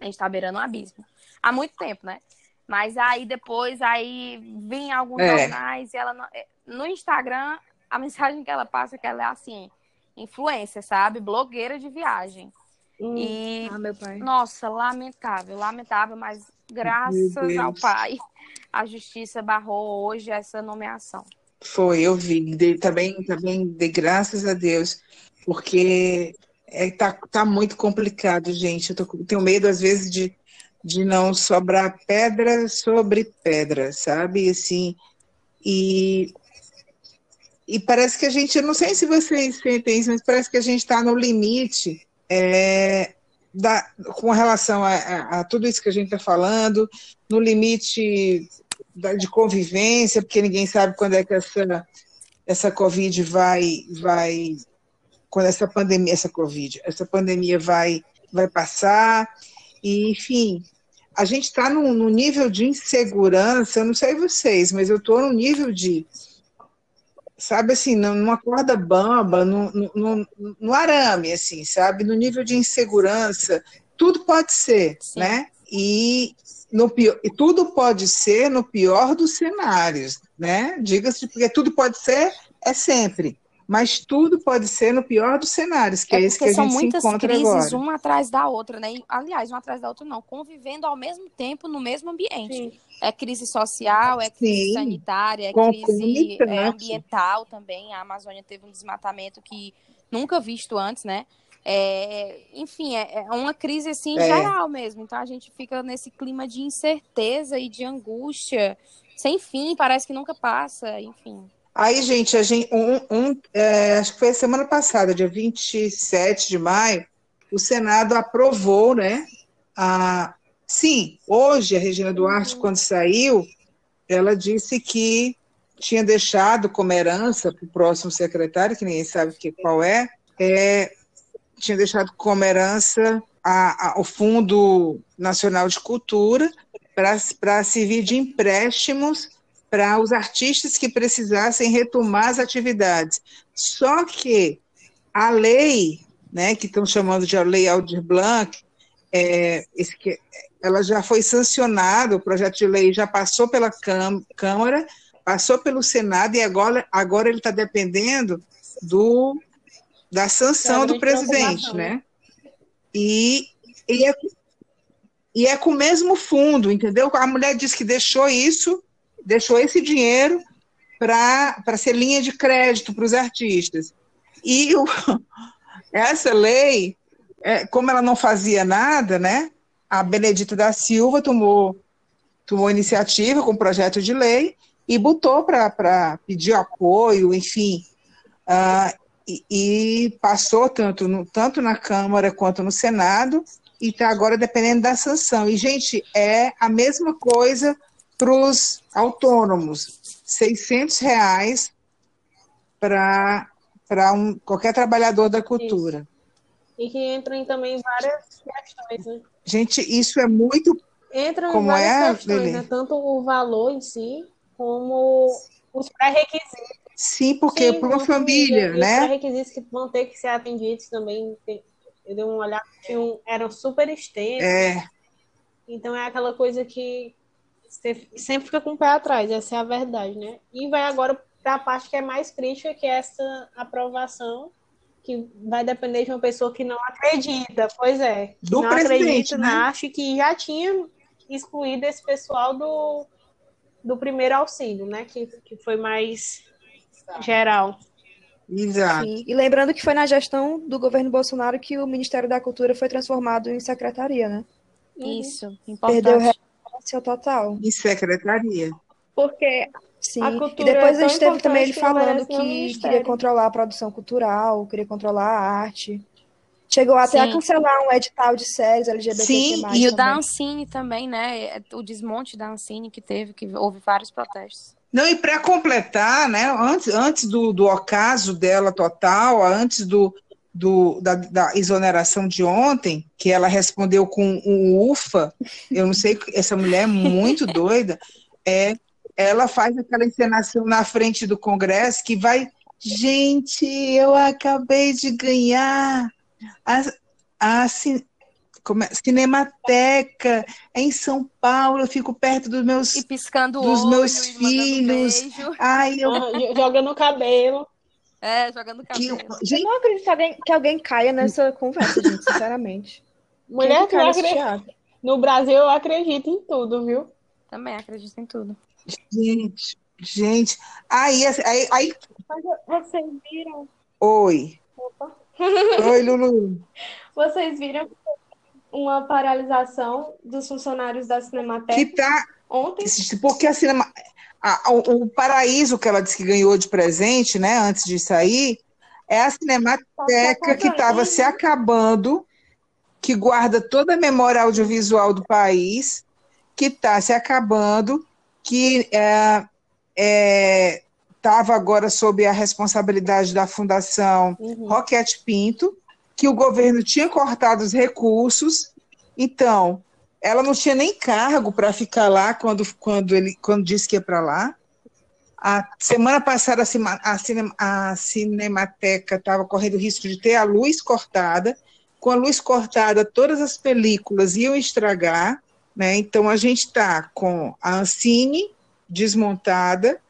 A gente tá beirando um abismo. Há muito tempo, né? Mas aí depois, aí vim alguns É. jornais e ela não- é, no Instagram, a mensagem que ela passa é que ela é assim, influência, sabe? Blogueira de viagem. Hum. E Ah, meu pai. nossa, lamentável, lamentável, mas graças ao pai, a justiça barrou hoje essa nomeação. Foi, eu vi. Dei, também, também dei graças a Deus, porque é, tá, tá muito complicado, gente. Eu tô tenho medo, às vezes, de, de não sobrar pedra sobre pedra, sabe? Assim, e, e parece que a gente, eu não sei se vocês sentem isso, mas parece que a gente está no limite é, da, com relação a, a- a tudo isso que a gente está falando, no limite da- de convivência, porque ninguém sabe quando é que essa, essa Covid vai, vai, quando essa pandemia, essa Covid, essa pandemia vai, vai passar, e, enfim, a gente está num, num nível de insegurança, eu não sei vocês, mas eu estou num nível de, sabe assim, numa corda bamba, no, no, no, no arame, assim, sabe, no nível de insegurança, tudo pode ser, Sim. né? e, no pior, e tudo pode ser no pior dos cenários, né? Diga-se, porque tudo pode ser, é sempre. Mas tudo pode ser no pior dos cenários, que é, é esse que a gente se encontra crises, agora. uma atrás da outra, né? Aliás, uma atrás da outra não, convivendo ao mesmo tempo no mesmo ambiente. Sim. É crise social, é crise Sim. sanitária, é crise é, ambiental também. A Amazônia teve um desmatamento que nunca visto antes, né? É, enfim, é, é, uma crise assim é. geral mesmo. Então a gente fica nesse clima de incerteza e de angústia sem fim, parece que nunca passa, enfim. Aí, gente, a gente um, um é, acho que foi a semana passada, dia 27 de maio, o Senado aprovou, né? A, sim, hoje a Regina Duarte, uhum. quando saiu, ela disse que tinha deixado como herança para o próximo secretário, que ninguém sabe que, qual é, é tinha deixado como herança a, a, o Fundo Nacional de Cultura para servir de empréstimos para os artistas que precisassem retomar as atividades. Só que a lei, né, que estão chamando de a Lei Aldir Blanc, é, ela já foi sancionada, o projeto de lei já passou pela Câmara, passou pelo Senado e agora, agora ele está dependendo do da sanção do presidente, né? E, e, é, e é com o mesmo fundo, entendeu? A mulher disse que deixou isso, deixou esse dinheiro para ser linha de crédito para os artistas. E o, essa lei, é, como ela não fazia nada, né? A Benedita da Silva tomou, tomou iniciativa com o projeto de lei e botou para pedir apoio, enfim. Uh, e, e passou tanto, no, tanto na Câmara quanto no Senado, e está agora dependendo da sanção. E, gente, é a mesma coisa para os autônomos, 600 reais para um, qualquer trabalhador da cultura. Isso. E que entram também várias questões, né? Gente, isso é muito... Entram como várias é, questões, né? Tanto o valor em si, como os pré-requisitos Sim, porque para uma família, família né? Os requisitos que vão ter que ser atendidos também, eu dei uma olhada, tinham, eram super extensos. É. Então é aquela coisa que você sempre fica com o pé atrás, essa é a verdade, né? E vai agora para a parte que é mais crítica, que é essa aprovação, que vai depender de uma pessoa que não acredita, pois é. Do não acredita, né? acho que já tinha excluído esse pessoal do, do primeiro auxílio, né? Que, que foi mais geral. Exato. Sim. E lembrando que foi na gestão do governo Bolsonaro que o Ministério da Cultura foi transformado em secretaria, né? Isso, importante. Perdeu relevância total. Em secretaria. Porque Sim. A cultura e depois é a gente teve também ele falando que queria controlar a produção cultural, queria controlar a arte. Chegou até Sim. a cancelar um edital de séries LGBT. Sim, e o da Ancine também, né? O desmonte da Ancine que teve, que houve vários protestos. Não, e para completar, né, antes, antes do, do ocaso dela total, antes do, do, da, da, exoneração de ontem, que ela respondeu com um ufa, eu não sei, essa mulher é muito doida, é, ela faz aquela encenação na frente do Congresso que vai, gente, eu acabei de ganhar a, a, como é, Cinemateca, é em São Paulo, eu fico perto dos meus, e piscando dos olho, meus filhos. Ai, eu... joga no cabelo. É, jogando cabelo. Que, gente... Eu não acredito que alguém, que alguém caia nessa conversa, gente, sinceramente. Mulher, que acredita... no Brasil eu acredito em tudo, viu? Também acredito em tudo. Gente, gente. Aí, aí, aí... Vocês viram? Oi. Opa. Oi, Lulu. Vocês viram uma paralisação dos funcionários da Cinemateca que tá, ontem. Porque a cinema, a, o, o, paraíso que ela disse que ganhou de presente, né, antes de sair, é a Cinemateca que estava se acabando, que guarda toda a memória audiovisual do país, que está se acabando, que estava é, é, agora sob a responsabilidade da Fundação uhum. Roquete Pinto, que o governo tinha cortado os recursos, então ela não tinha nem cargo para ficar lá quando, quando ele quando disse que ia para lá. A semana passada a, cine, a Cinemateca estava correndo risco de ter a luz cortada. Com a luz cortada, todas as películas iam estragar. Né? Então, a gente está com a Ancine desmontada,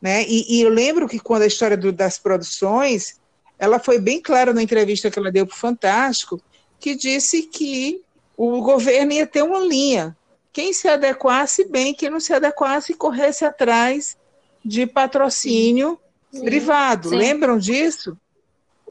né? E, e, eu lembro que quando a história do, das produções, ela foi bem clara na entrevista que ela deu para o Fantástico, que disse que o governo ia ter uma linha. Quem se adequasse bem, quem não se adequasse, corresse atrás de patrocínio Sim. privado. Sim. Lembram disso?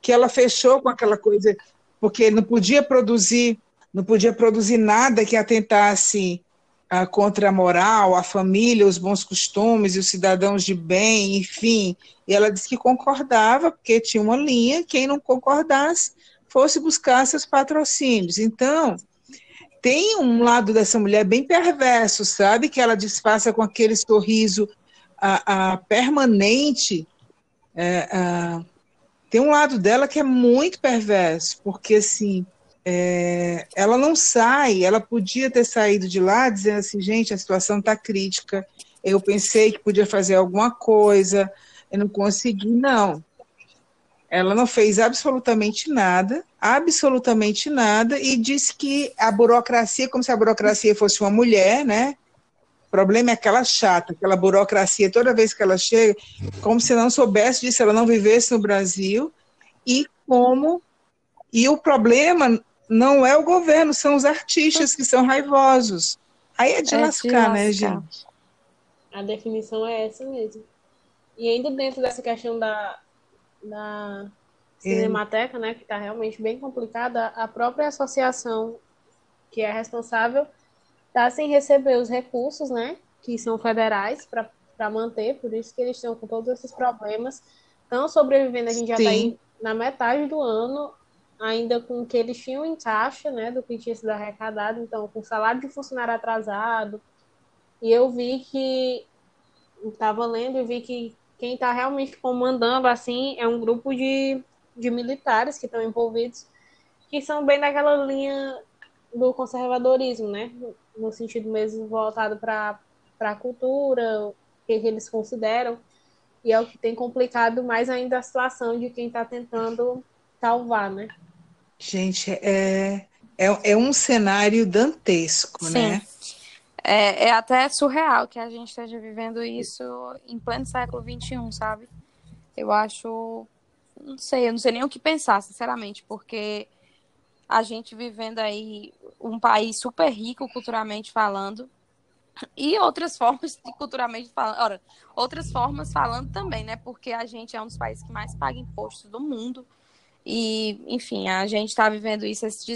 Que ela fechou com aquela coisa, porque não podia produzir, não podia produzir nada que atentasse ah, contra a moral, a família, os bons costumes e os cidadãos de bem, enfim. E ela disse que concordava, porque tinha uma linha, quem não concordasse fosse buscar seus patrocínios. Então, tem um lado dessa mulher bem perverso, sabe? Que ela disfarça com aquele sorriso a, a permanente. É, tem um lado dela que é muito perverso, porque assim, é, ela não sai, ela podia ter saído de lá dizendo assim, gente, a situação está crítica, eu pensei que podia fazer alguma coisa, eu não consegui, não. Ela não fez absolutamente nada, absolutamente nada, e disse que a burocracia, como se a burocracia fosse uma mulher, né? O problema é aquela chata, aquela burocracia, toda vez que ela chega, como se não soubesse disso, ela não vivesse no Brasil, e como. E o problema não é o governo, são os artistas que são raivosos. Aí é de, é lascar, de lascar, né, gente? A definição é essa mesmo. E ainda dentro dessa questão da, da Cinemateca, né, que está realmente bem complicada, a própria associação que é responsável está sem receber os recursos, né, que são federais para manter, por isso que eles estão com todos esses problemas. Estão sobrevivendo, a gente já está na metade do ano, ainda com o que eles tinham em caixa, né, do que tinha sido arrecadado, então com salário de funcionário atrasado. E eu vi que estava lendo e vi que quem está realmente comandando assim é um grupo de, de militares que estão envolvidos, que são bem daquela linha do conservadorismo, né? No sentido mesmo voltado para a cultura, o que eles consideram, e é o que tem complicado mais ainda a situação de quem está tentando salvar, né? Gente, é, é, é um cenário dantesco, Sim. né? É, é até surreal que a gente esteja vivendo isso em pleno século XXI, sabe? Eu acho. Não sei, eu não sei nem o que pensar, sinceramente, porque a gente vivendo aí um país super rico culturalmente falando e outras formas de culturalmente falando, ora, outras formas falando também, né? Porque a gente é um dos países que mais paga impostos do mundo. E, enfim, a gente está vivendo isso, esse,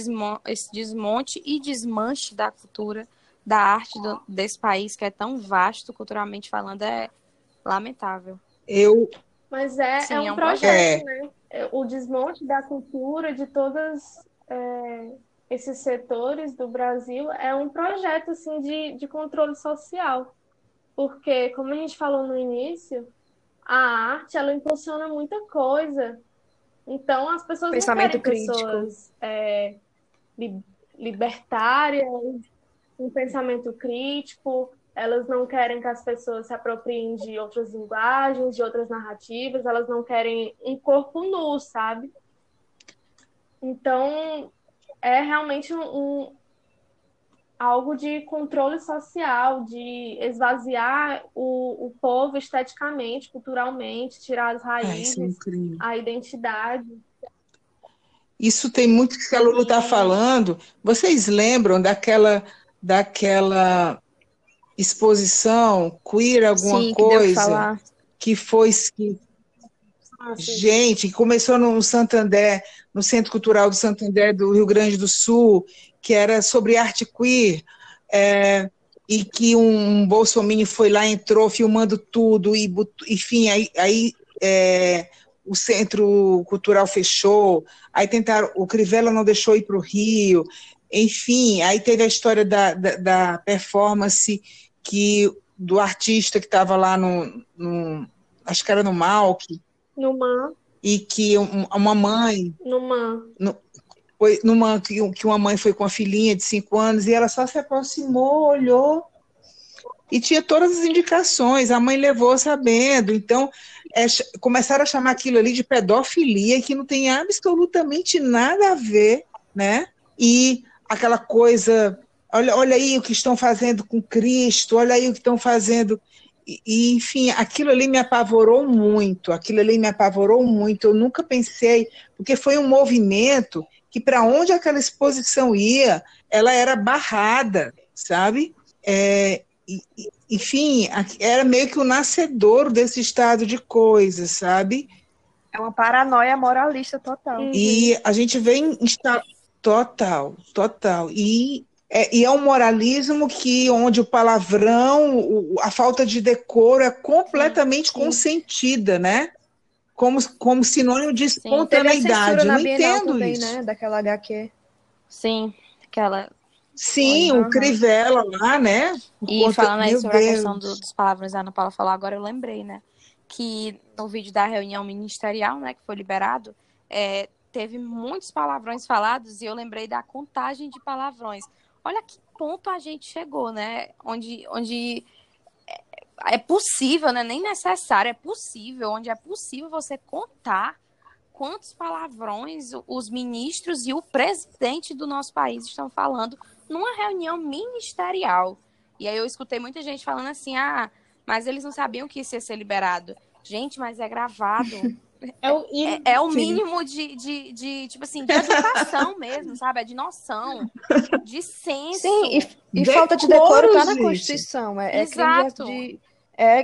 esse desmonte e desmanche da cultura da arte do, desse país que é tão vasto culturalmente falando é lamentável. Eu. Mas é, Sim, é um, é um projeto, projeto, né? É, o desmonte da cultura de todos é, esses setores do Brasil é um projeto assim de, de controle social, porque como a gente falou no início, a arte ela impulsiona muita coisa. Então as pessoas Pensamento não querem crítico. pessoas é, libertárias, um pensamento crítico, elas não querem que as pessoas se apropriem de outras linguagens, de outras narrativas, elas não querem um corpo nu, sabe? Então, é realmente um, algo de controle social, de esvaziar o, o povo esteticamente, culturalmente, tirar as raízes, é a identidade. Isso tem muito que a Lulu está falando. Vocês lembram daquela daquela exposição queer alguma Sim, coisa que, que foi que, gente começou no Santander no Centro Cultural do Santander do Rio Grande do Sul que era sobre arte queer é, e que um bolsominion foi lá entrou filmando tudo e enfim aí, aí é, o Centro Cultural fechou aí tentaram o Crivella não deixou ir para o Rio enfim, aí teve a história da, da, da performance que do artista que estava lá no, no, acho que era no Malk. No Man. E que um, uma mãe. No Man. No, foi numa que, que uma mãe foi com a filhinha de cinco anos e ela só se aproximou, olhou e tinha todas as indicações. A mãe levou sabendo. Então é, começaram a chamar aquilo ali de pedofilia que não tem absolutamente nada a ver, né? E aquela coisa olha, olha aí o que estão fazendo com Cristo, olha aí o que estão fazendo. E, e, enfim, aquilo ali me apavorou muito, aquilo ali me apavorou muito. Eu nunca pensei, porque foi um movimento que, para onde aquela exposição ia, ela era barrada, sabe? É, enfim, era meio que o nascedor desse estado de coisas, sabe? É uma paranoia moralista total. E a gente vem total, total. E é, e é um moralismo que onde o palavrão, o, a falta de decoro é completamente sim, sim. consentida, né? Como, como sinônimo de espontaneidade. Eu não entendo também, isso. Né? Daquela HQ. Sim, aquela. Sim, o Crivella lá, né? e conta... falando aí sobre Deus. a questão do, dos palavras, a Ana Paula falou, agora eu lembrei, né? Que no vídeo da reunião ministerial, né, que foi liberado, é, teve muitos palavrões falados e eu lembrei da contagem de palavrões. Olha que ponto a gente chegou, né? Onde, onde é, é possível, né? Nem necessário, é possível, onde é possível você contar quantos palavrões os ministros e o presidente do nosso país estão falando numa reunião ministerial. E aí eu escutei muita gente falando assim: ah, mas eles não sabiam que isso ia ser liberado. Gente, mas é gravado. É o, é, é o mínimo de, de, de, tipo assim, de educação mesmo, sabe? É de noção, de senso. Sim, e, e falta de decoro tá na Constituição. É, Exato. é de. É,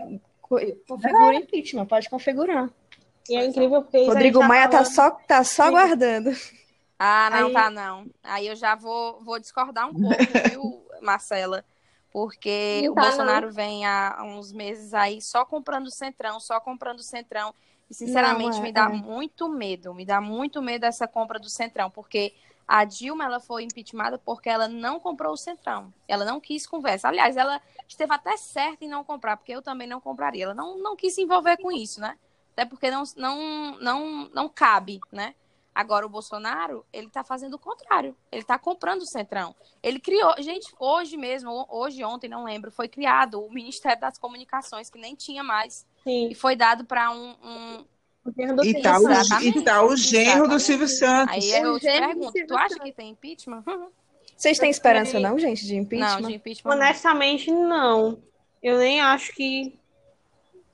configura é. impeachment, pode configurar. E é incrível porque. Rodrigo tá Maia tá falando... tá só, tá só aguardando. Ah, não, Aí... tá não. Aí eu já vou, vou discordar um pouco, viu, Marcela? Porque não o tá, Bolsonaro não. vem há uns meses aí só comprando centrão, só comprando centrão. E, sinceramente, Não, é, me dá é. muito medo, me dá muito medo essa compra do Centrão, porque a Dilma ela foi impeachmentada porque ela não comprou o Centrão. Ela não quis conversa. Aliás, ela esteve até certa em não comprar, porque eu também não compraria. Ela não, não quis se envolver com isso, né? Até porque não, não, não, não cabe, né? Agora, o Bolsonaro, ele está fazendo o contrário. Ele está comprando o Centrão. Ele criou. Gente, hoje mesmo, hoje, ontem, não lembro, foi criado o Ministério das Comunicações, que nem tinha mais. Sim. E foi dado para um, um... E tá, o, e tá o genro do Silvio Santos. Aí eu te pergunto, tu acha que tem impeachment? Vocês têm esperança não, gente, de impeachment? Não, de impeachment Honestamente, não. Eu nem acho que...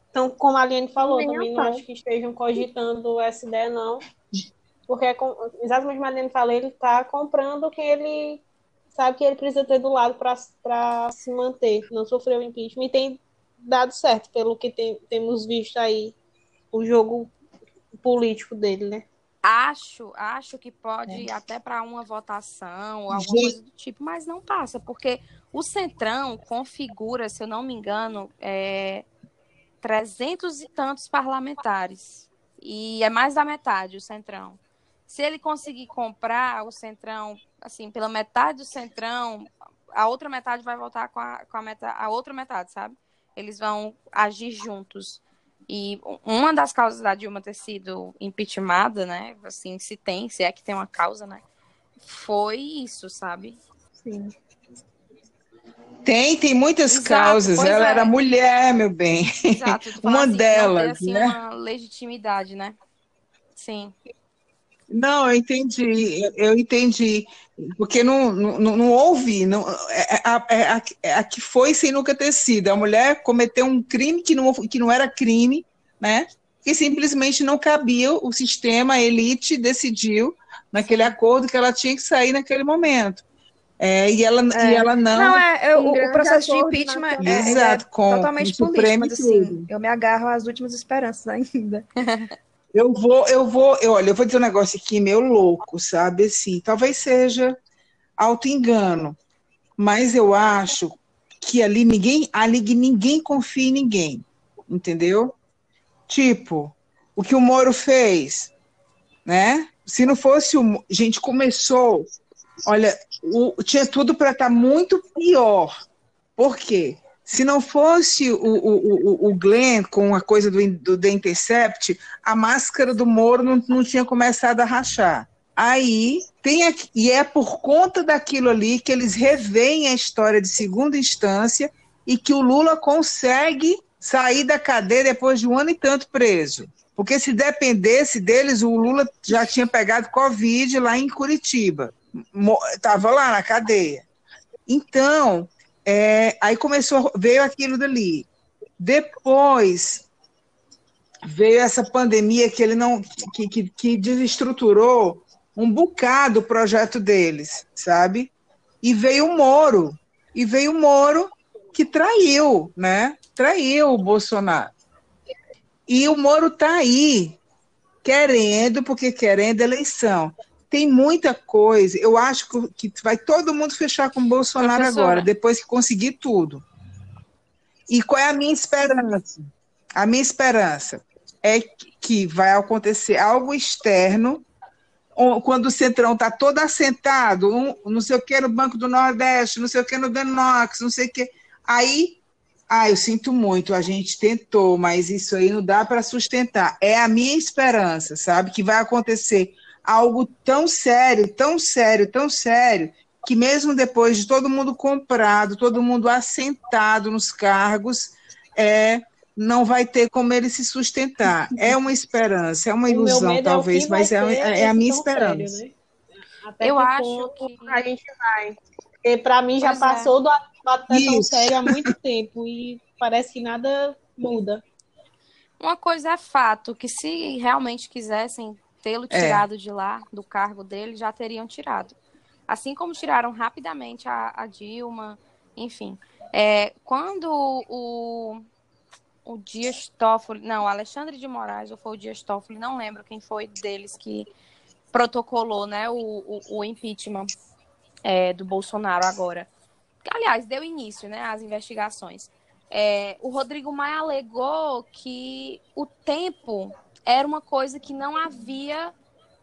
Então, como a Aliane falou, nem também não acho que estejam cogitando essa ideia, não. Porque, é exatamente como a Aliane falou, ele está comprando quem ele sabe que ele precisa ter do lado para se manter, não sofreu impeachment. E tem dado certo, pelo que tem, temos visto aí o jogo político dele, né? Acho, acho que pode é. ir até para uma votação ou alguma coisa do tipo, mas não passa, porque o Centrão configura, se eu não me engano, é, 300 e tantos parlamentares. E é mais da metade o Centrão. Se ele conseguir comprar o Centrão, assim, pela metade do Centrão, a outra metade vai voltar com a, com a, metade, a outra metade, sabe? Eles vão agir juntos. E uma das causas da Dilma ter sido impeachmentada, né? Assim, se tem, se é que tem uma causa, né? Foi isso, sabe? Sim. Tem, tem muitas Exato, causas. Ela é. era mulher, meu bem. Exato, uma assim, delas, ter, assim, né? Uma legitimidade, né? Sim. Não, eu entendi, eu entendi, porque não, não, não houve, não, é, é, a, é, a, é a que foi sem nunca ter sido. A mulher cometeu um crime que não, que não era crime, né? Que simplesmente não cabia, o sistema, a elite decidiu naquele acordo que ela tinha que sair naquele momento. É, e, ela, é. e ela não. Não, é, o, o, processo de impeachment é, Exato, com, totalmente político, mas assim, eu me agarro às últimas esperanças ainda. Eu vou, eu vou, eu, olha, eu vou dizer um negócio aqui meio louco, sabe? Assim, talvez seja auto-engano, mas eu acho que ali ninguém, ali ninguém confia em ninguém, entendeu? Tipo, o que o Moro fez, né? Se não fosse o. Gente, começou. Olha, o, tinha tudo para estar tá muito pior. Por quê? Se não fosse o, o, o, Glenn com a coisa do, do The Intercept, a máscara do Moro não, não tinha começado a rachar. Aí tem aqui, e é por conta daquilo ali que eles revêem a história de segunda instância e que o Lula consegue sair da cadeia depois de um ano e tanto preso. Porque se dependesse deles, o Lula já tinha pegado Covid lá em Curitiba. Estava lá na cadeia. Então, é, aí começou, veio aquilo dali. Depois veio essa pandemia que ele não que, que, que desestruturou um bocado o projeto deles, sabe? E veio o Moro, e veio o Moro que traiu, né? Traiu o Bolsonaro. E o Moro está aí, querendo, porque querendo eleição. Tem muita coisa. Eu acho que vai todo mundo fechar com o Bolsonaro Professora. agora, depois que conseguir tudo. E qual é a minha esperança? A minha esperança é que vai acontecer algo externo quando o Centrão está todo assentado, um, não sei o que no Banco do Nordeste, não sei o que no Denox, não sei o que. Aí, ah, eu sinto muito, a gente tentou, mas isso aí não dá para sustentar. É a minha esperança, sabe? Que vai acontecer algo tão sério, tão sério, tão sério, que mesmo depois de todo mundo comprado, todo mundo assentado nos cargos, é, não vai ter como ele se sustentar. É uma esperança, é uma ilusão, é talvez, é mas é, é, a minha esperança. Sério, né? Eu acho que a gente vai. Porque para mim já pois é. passou do até tão sério há muito tempo e parece que nada muda. Uma coisa é fato, que se realmente quisessem tê-lo é. tirado de lá, do cargo dele, já teriam tirado. Assim como tiraram rapidamente a, a Dilma, enfim. É, quando o, o Dias Toffoli, não, Alexandre de Moraes, ou foi o Dias Toffoli, não lembro quem foi deles que protocolou né, o, o, o impeachment é, do Bolsonaro agora. Aliás, deu início né, às investigações. É, o Rodrigo Maia alegou que o tempo era uma coisa que não havia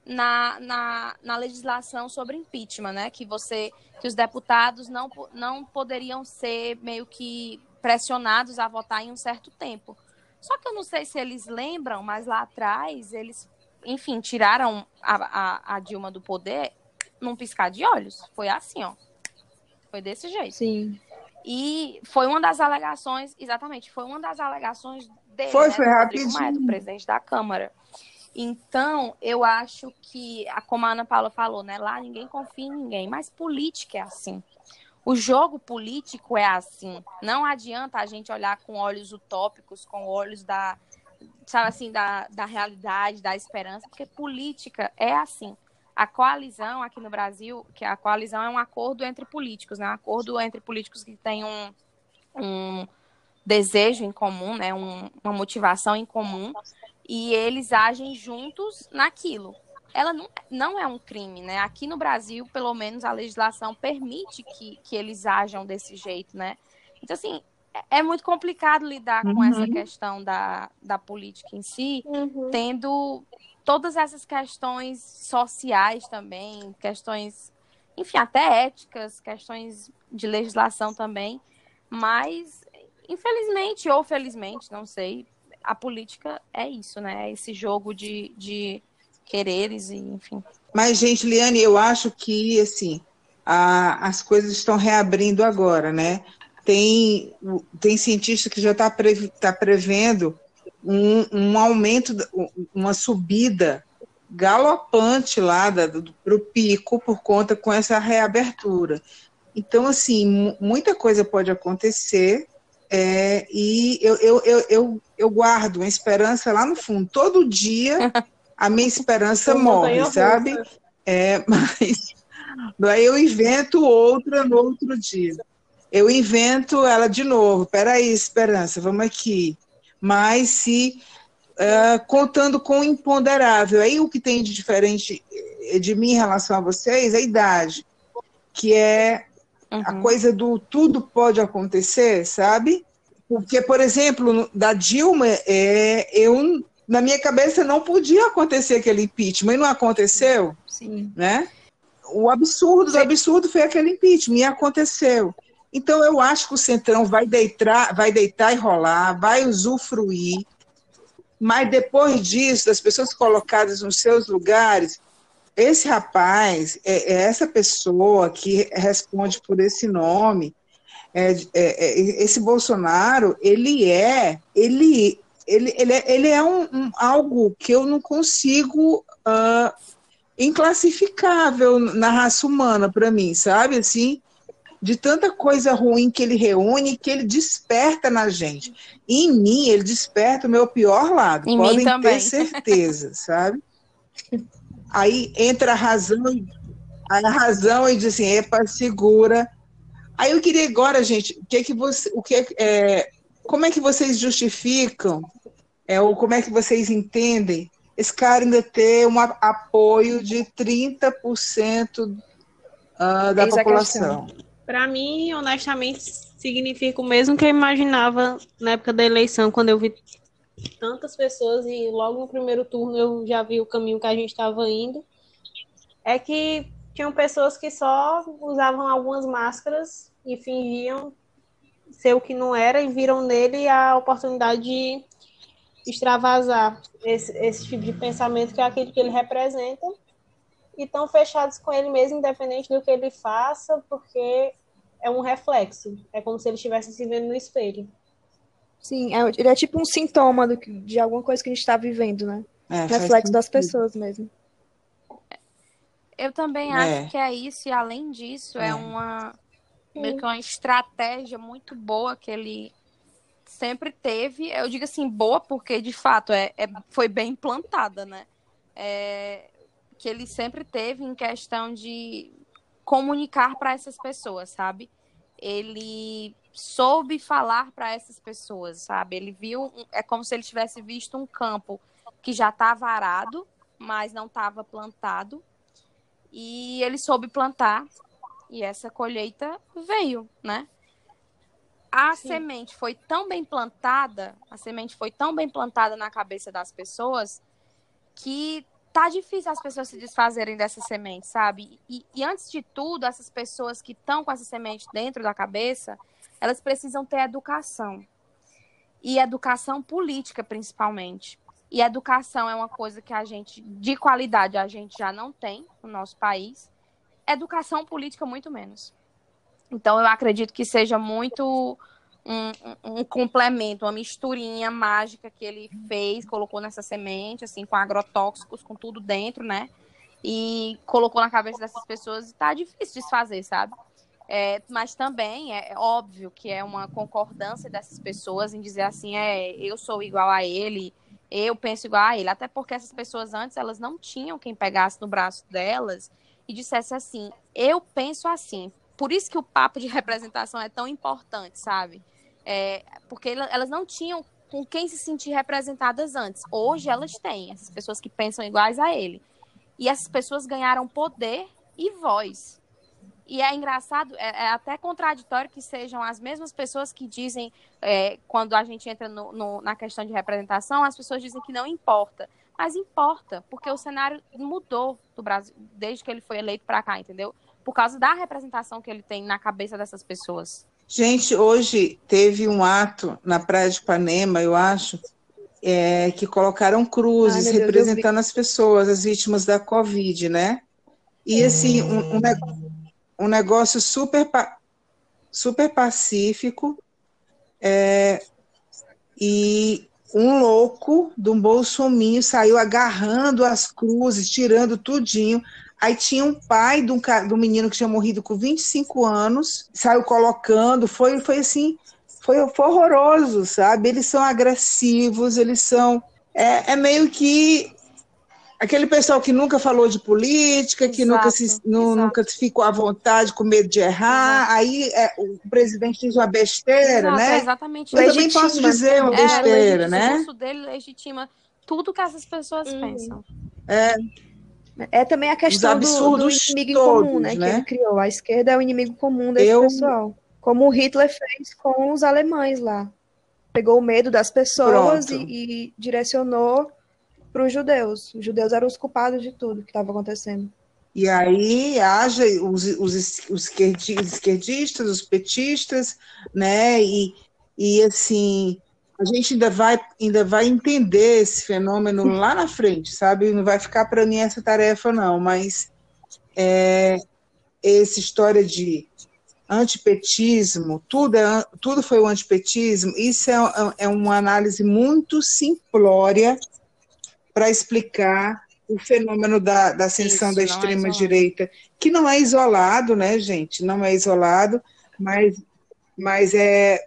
na, na, na, legislação sobre impeachment, né? Que você, que os deputados não, não poderiam ser meio que pressionados a votar em um certo tempo. Só que eu não sei se eles lembram, mas lá atrás eles, enfim, tiraram a, a, a Dilma do poder num piscar de olhos. Foi assim, ó. Foi desse jeito. Sim. E foi uma das alegações, exatamente, foi uma das alegações dele, foi, né, foi rapidinho. Maia, do presidente da Câmara. Então, eu acho que, como a Ana Paula falou, né? Lá ninguém confia em ninguém, mas política é assim. O jogo político é assim. Não adianta a gente olhar com olhos utópicos, com olhos da, sabe assim, da, da realidade, da esperança, porque política é assim. A coalizão aqui no Brasil, que a coalizão é um acordo entre políticos, né? Um acordo entre políticos que têm um, um desejo em comum, né? Um, uma motivação em comum, e eles agem juntos naquilo ela não, não é um crime, né? Aqui no Brasil, pelo menos, a legislação permite que, que eles ajam desse jeito, né? Então, assim, é, é muito complicado lidar uhum. com essa uhum. questão da, da política em si, uhum. tendo todas essas questões sociais também, questões, enfim, até éticas, questões de legislação também, mas, infelizmente ou felizmente, não sei, a política é isso, né? É esse jogo de, de quereres e enfim. Mas, gente, Liane, eu acho que assim a, as coisas estão reabrindo agora, né? Tem, tem cientista que já está pre, tá prevendo um, um aumento, uma subida galopante lá para o pico por conta com essa reabertura. Então, assim, muita coisa pode acontecer é, e eu, eu, eu, eu, eu guardo uma esperança lá no fundo. Todo dia a minha esperança morre, sabe? É, mas aí eu invento outra no outro dia. Eu invento ela de novo. Peraí, esperança, vamos aqui. Mas se uh, contando com o imponderável. Aí o que tem de diferente de mim em relação a vocês é a idade, que é uhum. a coisa do tudo pode acontecer, sabe? Porque, por exemplo, da Dilma, é, eu na minha cabeça não podia acontecer aquele impeachment, e não aconteceu, Sim. né? O absurdo do absurdo foi aquele impeachment, e aconteceu. Então, eu acho que o Centrão vai deitar, vai deitar e rolar, vai usufruir, mas depois disso, das pessoas colocadas nos seus lugares, esse rapaz, é, é essa pessoa que responde por esse nome, é, é, é, esse Bolsonaro, ele é, ele ele, ele, é, ele é um, um, algo que eu não consigo uh, inclassificável na raça humana para mim, sabe? Assim, de tanta coisa ruim que ele reúne, que ele desperta na gente. E em mim, ele desperta o meu pior lado, Em podem ter certeza, sabe? Aí entra a razão, a razão e diz assim, epa, segura. Aí eu queria agora, gente, o que é que você, o que é, é, como é que vocês justificam, é, ou como é que vocês entendem esse cara ainda ter um apoio de 30% ah, da Eis população? Para mim, honestamente, significa o mesmo que eu imaginava na época da eleição, quando eu vi tantas pessoas e logo no primeiro turno eu já vi o caminho que a gente estava indo. É que tinham pessoas que só usavam algumas máscaras e fingiam ser o que não era e viram nele a oportunidade de extravasar esse, esse tipo de pensamento que é aquele que ele representa e estão fechados com ele mesmo, independente do que ele faça, porque é um reflexo. É como se ele estivesse se vendo no espelho. Sim, é, ele é tipo um sintoma do que- de alguma coisa que a gente está vivendo, né? É, Reflexo das pessoas mesmo. Eu também É. acho que é isso, e além disso, é, É. uma meio que uma estratégia muito boa que ele sempre teve. Eu digo assim, boa, porque de fato é, é- foi bem implantada, né? É, que ele sempre teve em questão de comunicar para essas pessoas, sabe? Ele soube falar para essas pessoas, sabe? Ele viu, é como se ele tivesse visto um campo que já estava arado, mas não estava plantado e ele soube plantar e essa colheita veio, né? A Sim. semente foi tão bem plantada, a semente foi tão bem plantada na cabeça das pessoas que tá difícil as pessoas se desfazerem dessa semente, sabe? E, e antes de tudo, essas pessoas que estão com essa semente dentro da cabeça, elas precisam ter educação. E educação política, principalmente. E educação é uma coisa que a gente, de qualidade, a gente já não tem no nosso país. Educação política, muito menos. Então, eu acredito que seja muito um, um- complemento, uma misturinha mágica que ele fez, colocou nessa semente, assim, com agrotóxicos, com tudo dentro, né? E colocou na cabeça dessas pessoas e tá difícil desfazer, sabe? É, mas também é óbvio que é uma concordância dessas pessoas em dizer assim, é, eu sou igual a ele, eu penso igual a ele. Até porque essas pessoas antes, elas não tinham quem pegasse no braço delas e dissesse assim, eu penso assim. Por isso que o papo de representação é tão importante, sabe? É, porque ela- elas não tinham com quem se sentir representadas antes. Hoje elas têm, essas pessoas que pensam iguais a ele. E essas pessoas ganharam poder e voz. E é engraçado, é, é até contraditório que sejam as mesmas pessoas que dizem, é, quando a gente entra no- no- na questão de representação, as pessoas dizem que não importa. Mas importa, porque o cenário mudou do Brasil desde que ele foi eleito para cá, entendeu? Por causa da representação que ele tem na cabeça dessas pessoas. Gente, hoje teve um ato na Praia de Ipanema, eu acho, é, que colocaram cruzes Ai, meu Deus, eu representando as pessoas, as vítimas da Covid, né? E assim, um, um ne- um negócio super, super pacífico, é, e um louco de um bolsominho saiu agarrando as cruzes, tirando tudinho. Aí tinha um pai de um, de um menino que tinha morrido com 25 anos, saiu colocando, foi, foi assim, foi, foi horroroso, sabe? Eles são agressivos, eles são. É, é meio que aquele pessoal que nunca falou de política, que nunca, se, Exato, exato. nunca ficou à vontade, com medo de errar. Aí é, o presidente diz uma besteira, Exato, é né? exatamente Eu isso. também posso Legitima. dizer uma É, besteira, legit- né? O discurso dele legitima tudo que essas pessoas Uhum. pensam. É também a questão do, do absurdos inimigo em comum, todos, né, que né? ele criou. A esquerda é o inimigo comum desse Eu- pessoal. Como o Hitler fez com os alemães lá. Pegou o medo das pessoas e, e direcionou para os judeus. Os judeus eram os culpados de tudo que estava acontecendo. E aí haja os, os, os esquerdi- os esquerdistas, os petistas, né? E, e assim, a gente ainda vai, ainda vai entender esse fenômeno lá na frente, sabe? Não vai ficar para mim essa tarefa, não, mas é, essa história de antipetismo, tudo, é, tudo foi o antipetismo, isso é, é uma análise muito simplória para explicar o fenômeno da, da ascensão Isso, da não é extrema-direita, que não é isolado, né, gente? Não é isolado, mas, mas é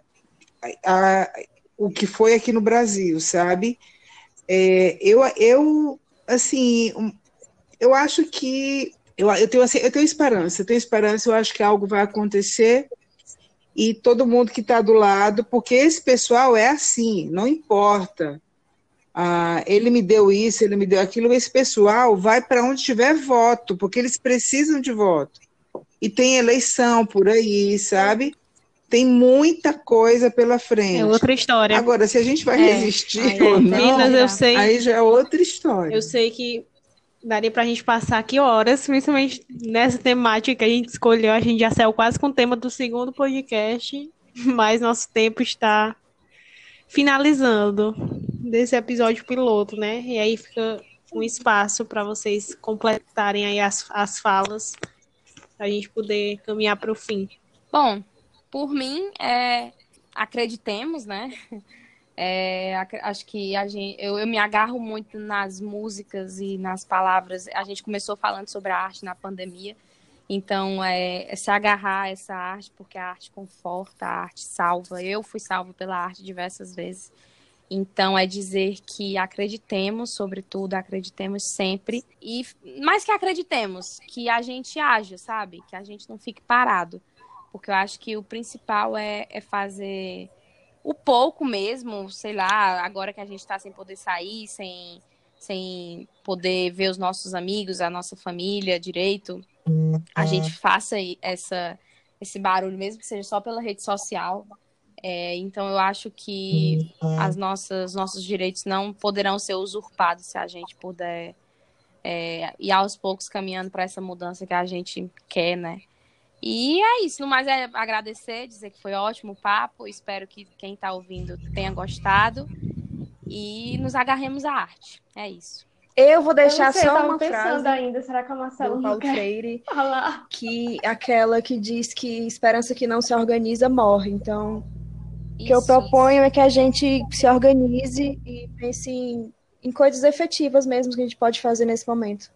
a- a- o que foi aqui no Brasil, sabe? É, eu, eu, assim, eu acho que eu, eu, tenho, assim, eu tenho esperança, eu tenho esperança, eu acho que algo vai acontecer e todo mundo que está do lado, porque esse pessoal é assim, não importa. Ah, ele me deu isso, ele me deu aquilo, esse pessoal vai para onde tiver voto, porque eles precisam de voto. E tem eleição por aí, sabe? Tem muita coisa pela frente. É outra história. Agora, se a gente vai É, resistir aí ou é não, Minas, eu sei, aí já é outra história. eu sei que daria pra gente passar aqui horas, principalmente nessa temática que a gente escolheu. A gente já saiu quase com o tema do segundo podcast, mas nosso tempo está finalizando desse episódio piloto, né? E aí fica um espaço para vocês completarem aí as, as falas, pra gente poder caminhar para o fim. Bom, por mim, é, acreditemos, né? É, ac- acho que a gente, eu, eu me agarro muito nas músicas e nas palavras. A gente começou falando sobre a arte na pandemia, então é, é se agarrar a essa arte, porque a arte conforta, a arte salva. Eu fui salva pela arte diversas vezes. Então é dizer que acreditemos, sobretudo, acreditemos sempre. E mais que acreditemos, que a gente haja, sabe? Que a gente não fique parado porque eu acho que o principal é, é fazer o pouco mesmo, sei lá, agora que a gente está sem poder sair, sem, sem poder ver os nossos amigos, a nossa família direito, a gente faça aí essa, esse barulho, mesmo que seja só pela rede social. É, então eu acho que as nossas nossos direitos não poderão ser usurpados se a gente puder é, ir aos poucos caminhando para essa mudança que a gente quer, né? E é isso, no mais é agradecer, dizer que foi ótimo o papo. Espero que quem está ouvindo tenha gostado. E nos agarremos à arte. É isso. Eu vou Eu deixar não sei, eu só uma pensando frase ainda, será que a Marcela do não Paulo quer Freire, falar? que aquela que diz que esperança que não se organiza morre. Então, o que eu Isso, proponho é que a gente se organize e pense em, em coisas efetivas mesmo que a gente pode fazer nesse momento. isso.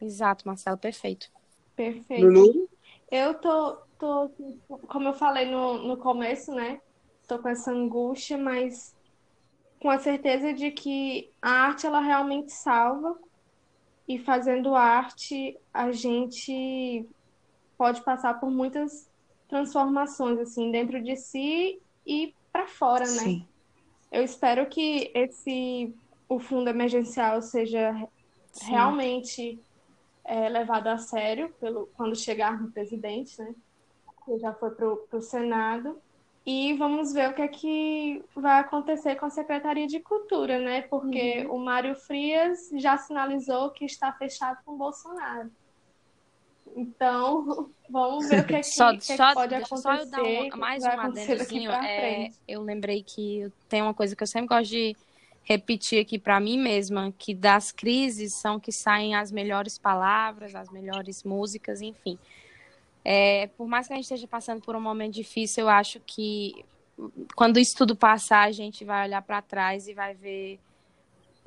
Exato, Marcelo, perfeito. Perfeito. Lulu? Eu tô, tô, como eu falei no, no começo, né? Tô com essa angústia, mas com a certeza de que a arte ela realmente salva e fazendo arte a gente pode passar por muitas transformações assim dentro de si e para fora, né? Sim. Eu espero que esse o fundo emergencial seja Sim. realmente é, levado a sério pelo, quando chegar no presidente, né? Que já foi para o Senado. E vamos ver o que é que vai acontecer com a Secretaria de Cultura, né? Porque o Mário Frias já sinalizou que está fechado com o Bolsonaro. Então, vamos ver o que é que, Só, que é que só, pode deixa acontecer. só eu dar um- que que mais um adendozinho. É, eu lembrei que tem uma coisa que eu sempre gosto de repetir aqui para mim mesma, que das crises são que saem as melhores palavras, as melhores músicas, enfim. É, por mais que a gente esteja passando por um momento difícil, eu acho que quando isso tudo passar, a gente vai olhar para trás e vai ver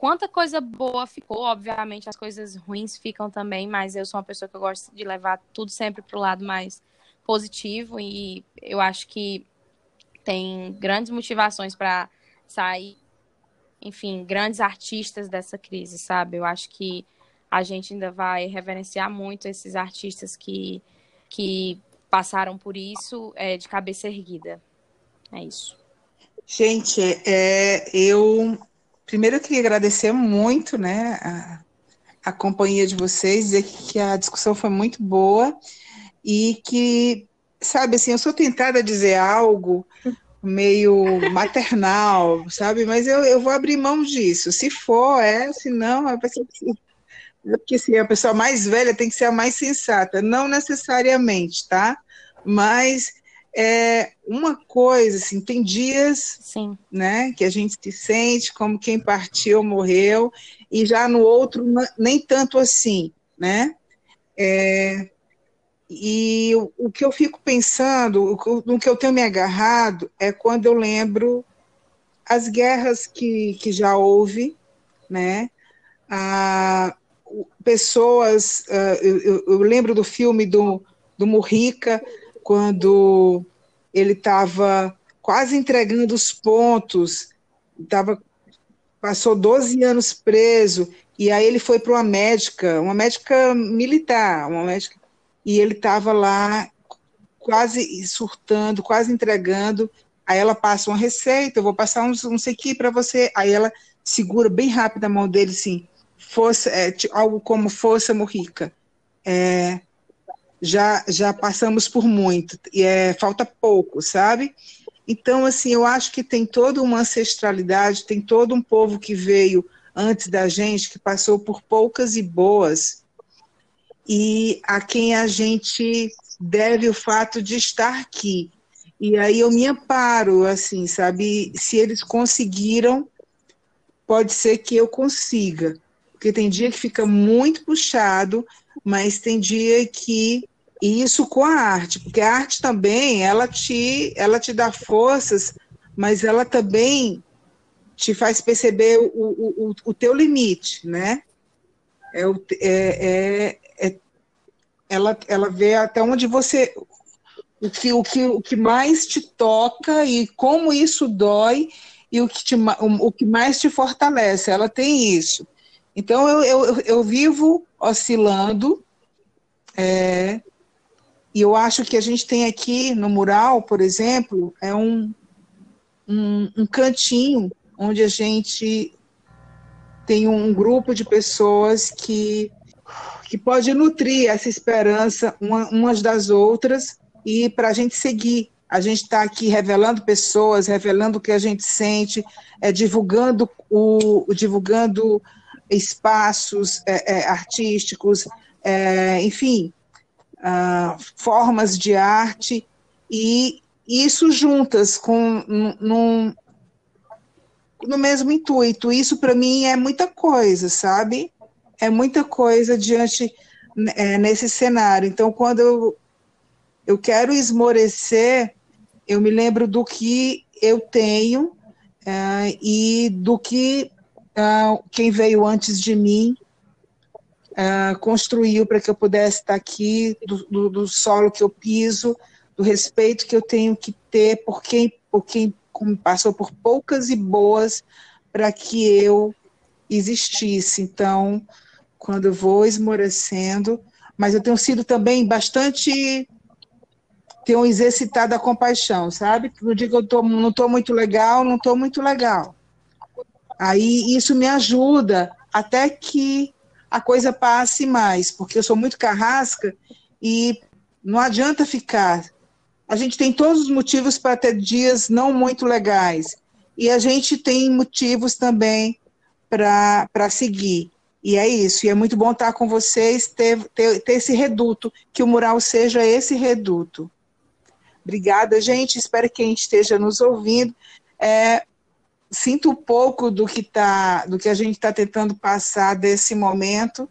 quanta coisa boa ficou. Obviamente, as coisas ruins ficam também, mas eu sou uma pessoa que eu gosto de levar tudo sempre para o lado mais positivo e eu acho que tem grandes motivações para sair, enfim, grandes artistas dessa crise, sabe? Eu acho que a gente ainda vai reverenciar muito esses artistas que, que passaram por isso é, de cabeça erguida. É isso. Gente, é, eu primeiro eu queria agradecer muito, né, a, a companhia de vocês, dizer que a discussão foi muito boa e que, sabe, assim, eu sou tentada a dizer algo meio maternal, sabe, mas eu, eu vou abrir mão disso. Se for, é, se não, é é porque assim, a pessoa mais velha tem que ser a mais sensata, não necessariamente, tá? Mas é uma coisa, assim, tem dias Sim. né? Que a gente se sente como quem partiu, morreu, e já no outro nem tanto assim, né? É, e o, o, que eu fico pensando, o, no que eu tenho me agarrado, é quando eu lembro as guerras que, que já houve, né? A, pessoas. Uh, eu, eu, lembro do filme do, do Murrica, quando ele estava quase entregando os pontos, tava, passou 12 anos preso, e aí ele foi para uma médica, uma médica militar, uma médica, e ele estava lá quase surtando, quase entregando. Aí ela passa uma receita, eu vou passar uns, uns aqui para você. Aí ela segura bem rápido a mão dele, assim, força, é, algo como força morrica. É, já, já passamos por muito, e é, falta pouco, sabe? Então, assim, eu acho que tem toda uma ancestralidade, tem todo um povo que veio antes da gente, que passou por poucas e boas, e a quem a gente deve o fato de estar aqui. E aí eu me amparo, assim, sabe? Se eles conseguiram, pode ser que eu consiga. Porque tem dia que fica muito puxado, mas tem dia que e isso com a arte, porque a arte também, ela te, ela te dá forças, mas ela também te faz perceber o, o, o teu limite, né? É, é, é, é, ela, ela vê até onde você. O que, o, que, o que mais te toca e como isso dói e o que, te, o, o que mais te fortalece. Ela tem isso. Então, eu, eu, eu vivo oscilando. É, e eu acho que a gente tem aqui no mural, por exemplo, é um, um, um cantinho onde a gente tem um grupo de pessoas que, que pode nutrir essa esperança uma, umas das outras e para a gente seguir. A gente está aqui revelando pessoas, revelando o que a gente sente, é, divulgando, o, divulgando espaços é, é, artísticos, é, enfim, uh, formas de arte, e isso juntas com num, no mesmo intuito. Isso para mim é muita coisa, sabe? É muita coisa diante é, nesse cenário. Então, quando eu, eu quero esmorecer, eu me lembro do que eu tenho é, e do que uh, quem veio antes de mim uh, construiu para que eu pudesse estar aqui, do, do, do, solo que eu piso, do respeito que eu tenho que ter por quem, por quem passou por poucas e boas para que eu existisse. Então, quando eu vou esmorecendo, mas eu tenho sido também bastante tenho exercitado a compaixão, sabe? No dia que eu tô, não estou muito legal, não estou muito legal. Aí isso me ajuda até que a coisa passe mais, porque eu sou muito carrasca e não adianta ficar. A gente tem todos os motivos para ter dias não muito legais. E a gente tem motivos também para seguir. E é isso. E é muito bom estar com vocês, ter, ter, ter esse reduto, que o mural seja esse reduto. Obrigada, gente. Espero que quem esteja nos ouvindo. É, sinto um pouco do que tá, do que a gente está tentando passar desse momento.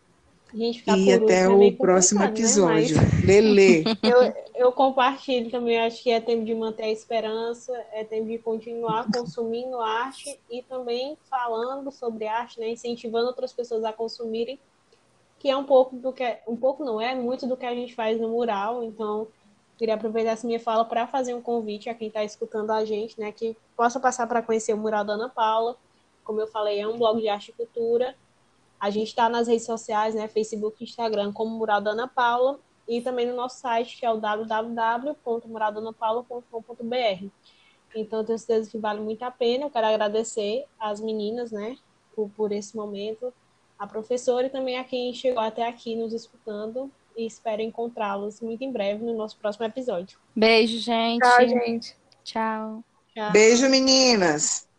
e até o próximo episódio. Né? Mas... Lele. Eu, eu compartilho também, acho que é tempo de manter a esperança, é tempo de continuar consumindo arte e também falando sobre arte, né? incentivando outras pessoas a consumirem, que é um pouco do que um pouco não é muito do que a gente faz no mural, então Queria aproveitar essa minha fala para fazer um convite a quem está escutando a gente, né, que possa passar para conhecer o Mural da Ana Paula. Como eu falei, é um blog de arte e cultura. A gente está nas redes sociais, né, Facebook Instagram, como Mural da Ana Paula, e também no nosso site, que é o www.muraldanapaula.com.br. Então, tenho certeza que vale muito a pena. Eu quero agradecer às meninas, né, por, por esse momento, a professora e também a quem chegou até aqui nos escutando e espero encontrá-los muito em breve no nosso próximo episódio. Beijo, gente. Tchau, gente. Tchau. Tchau. Beijo, meninas.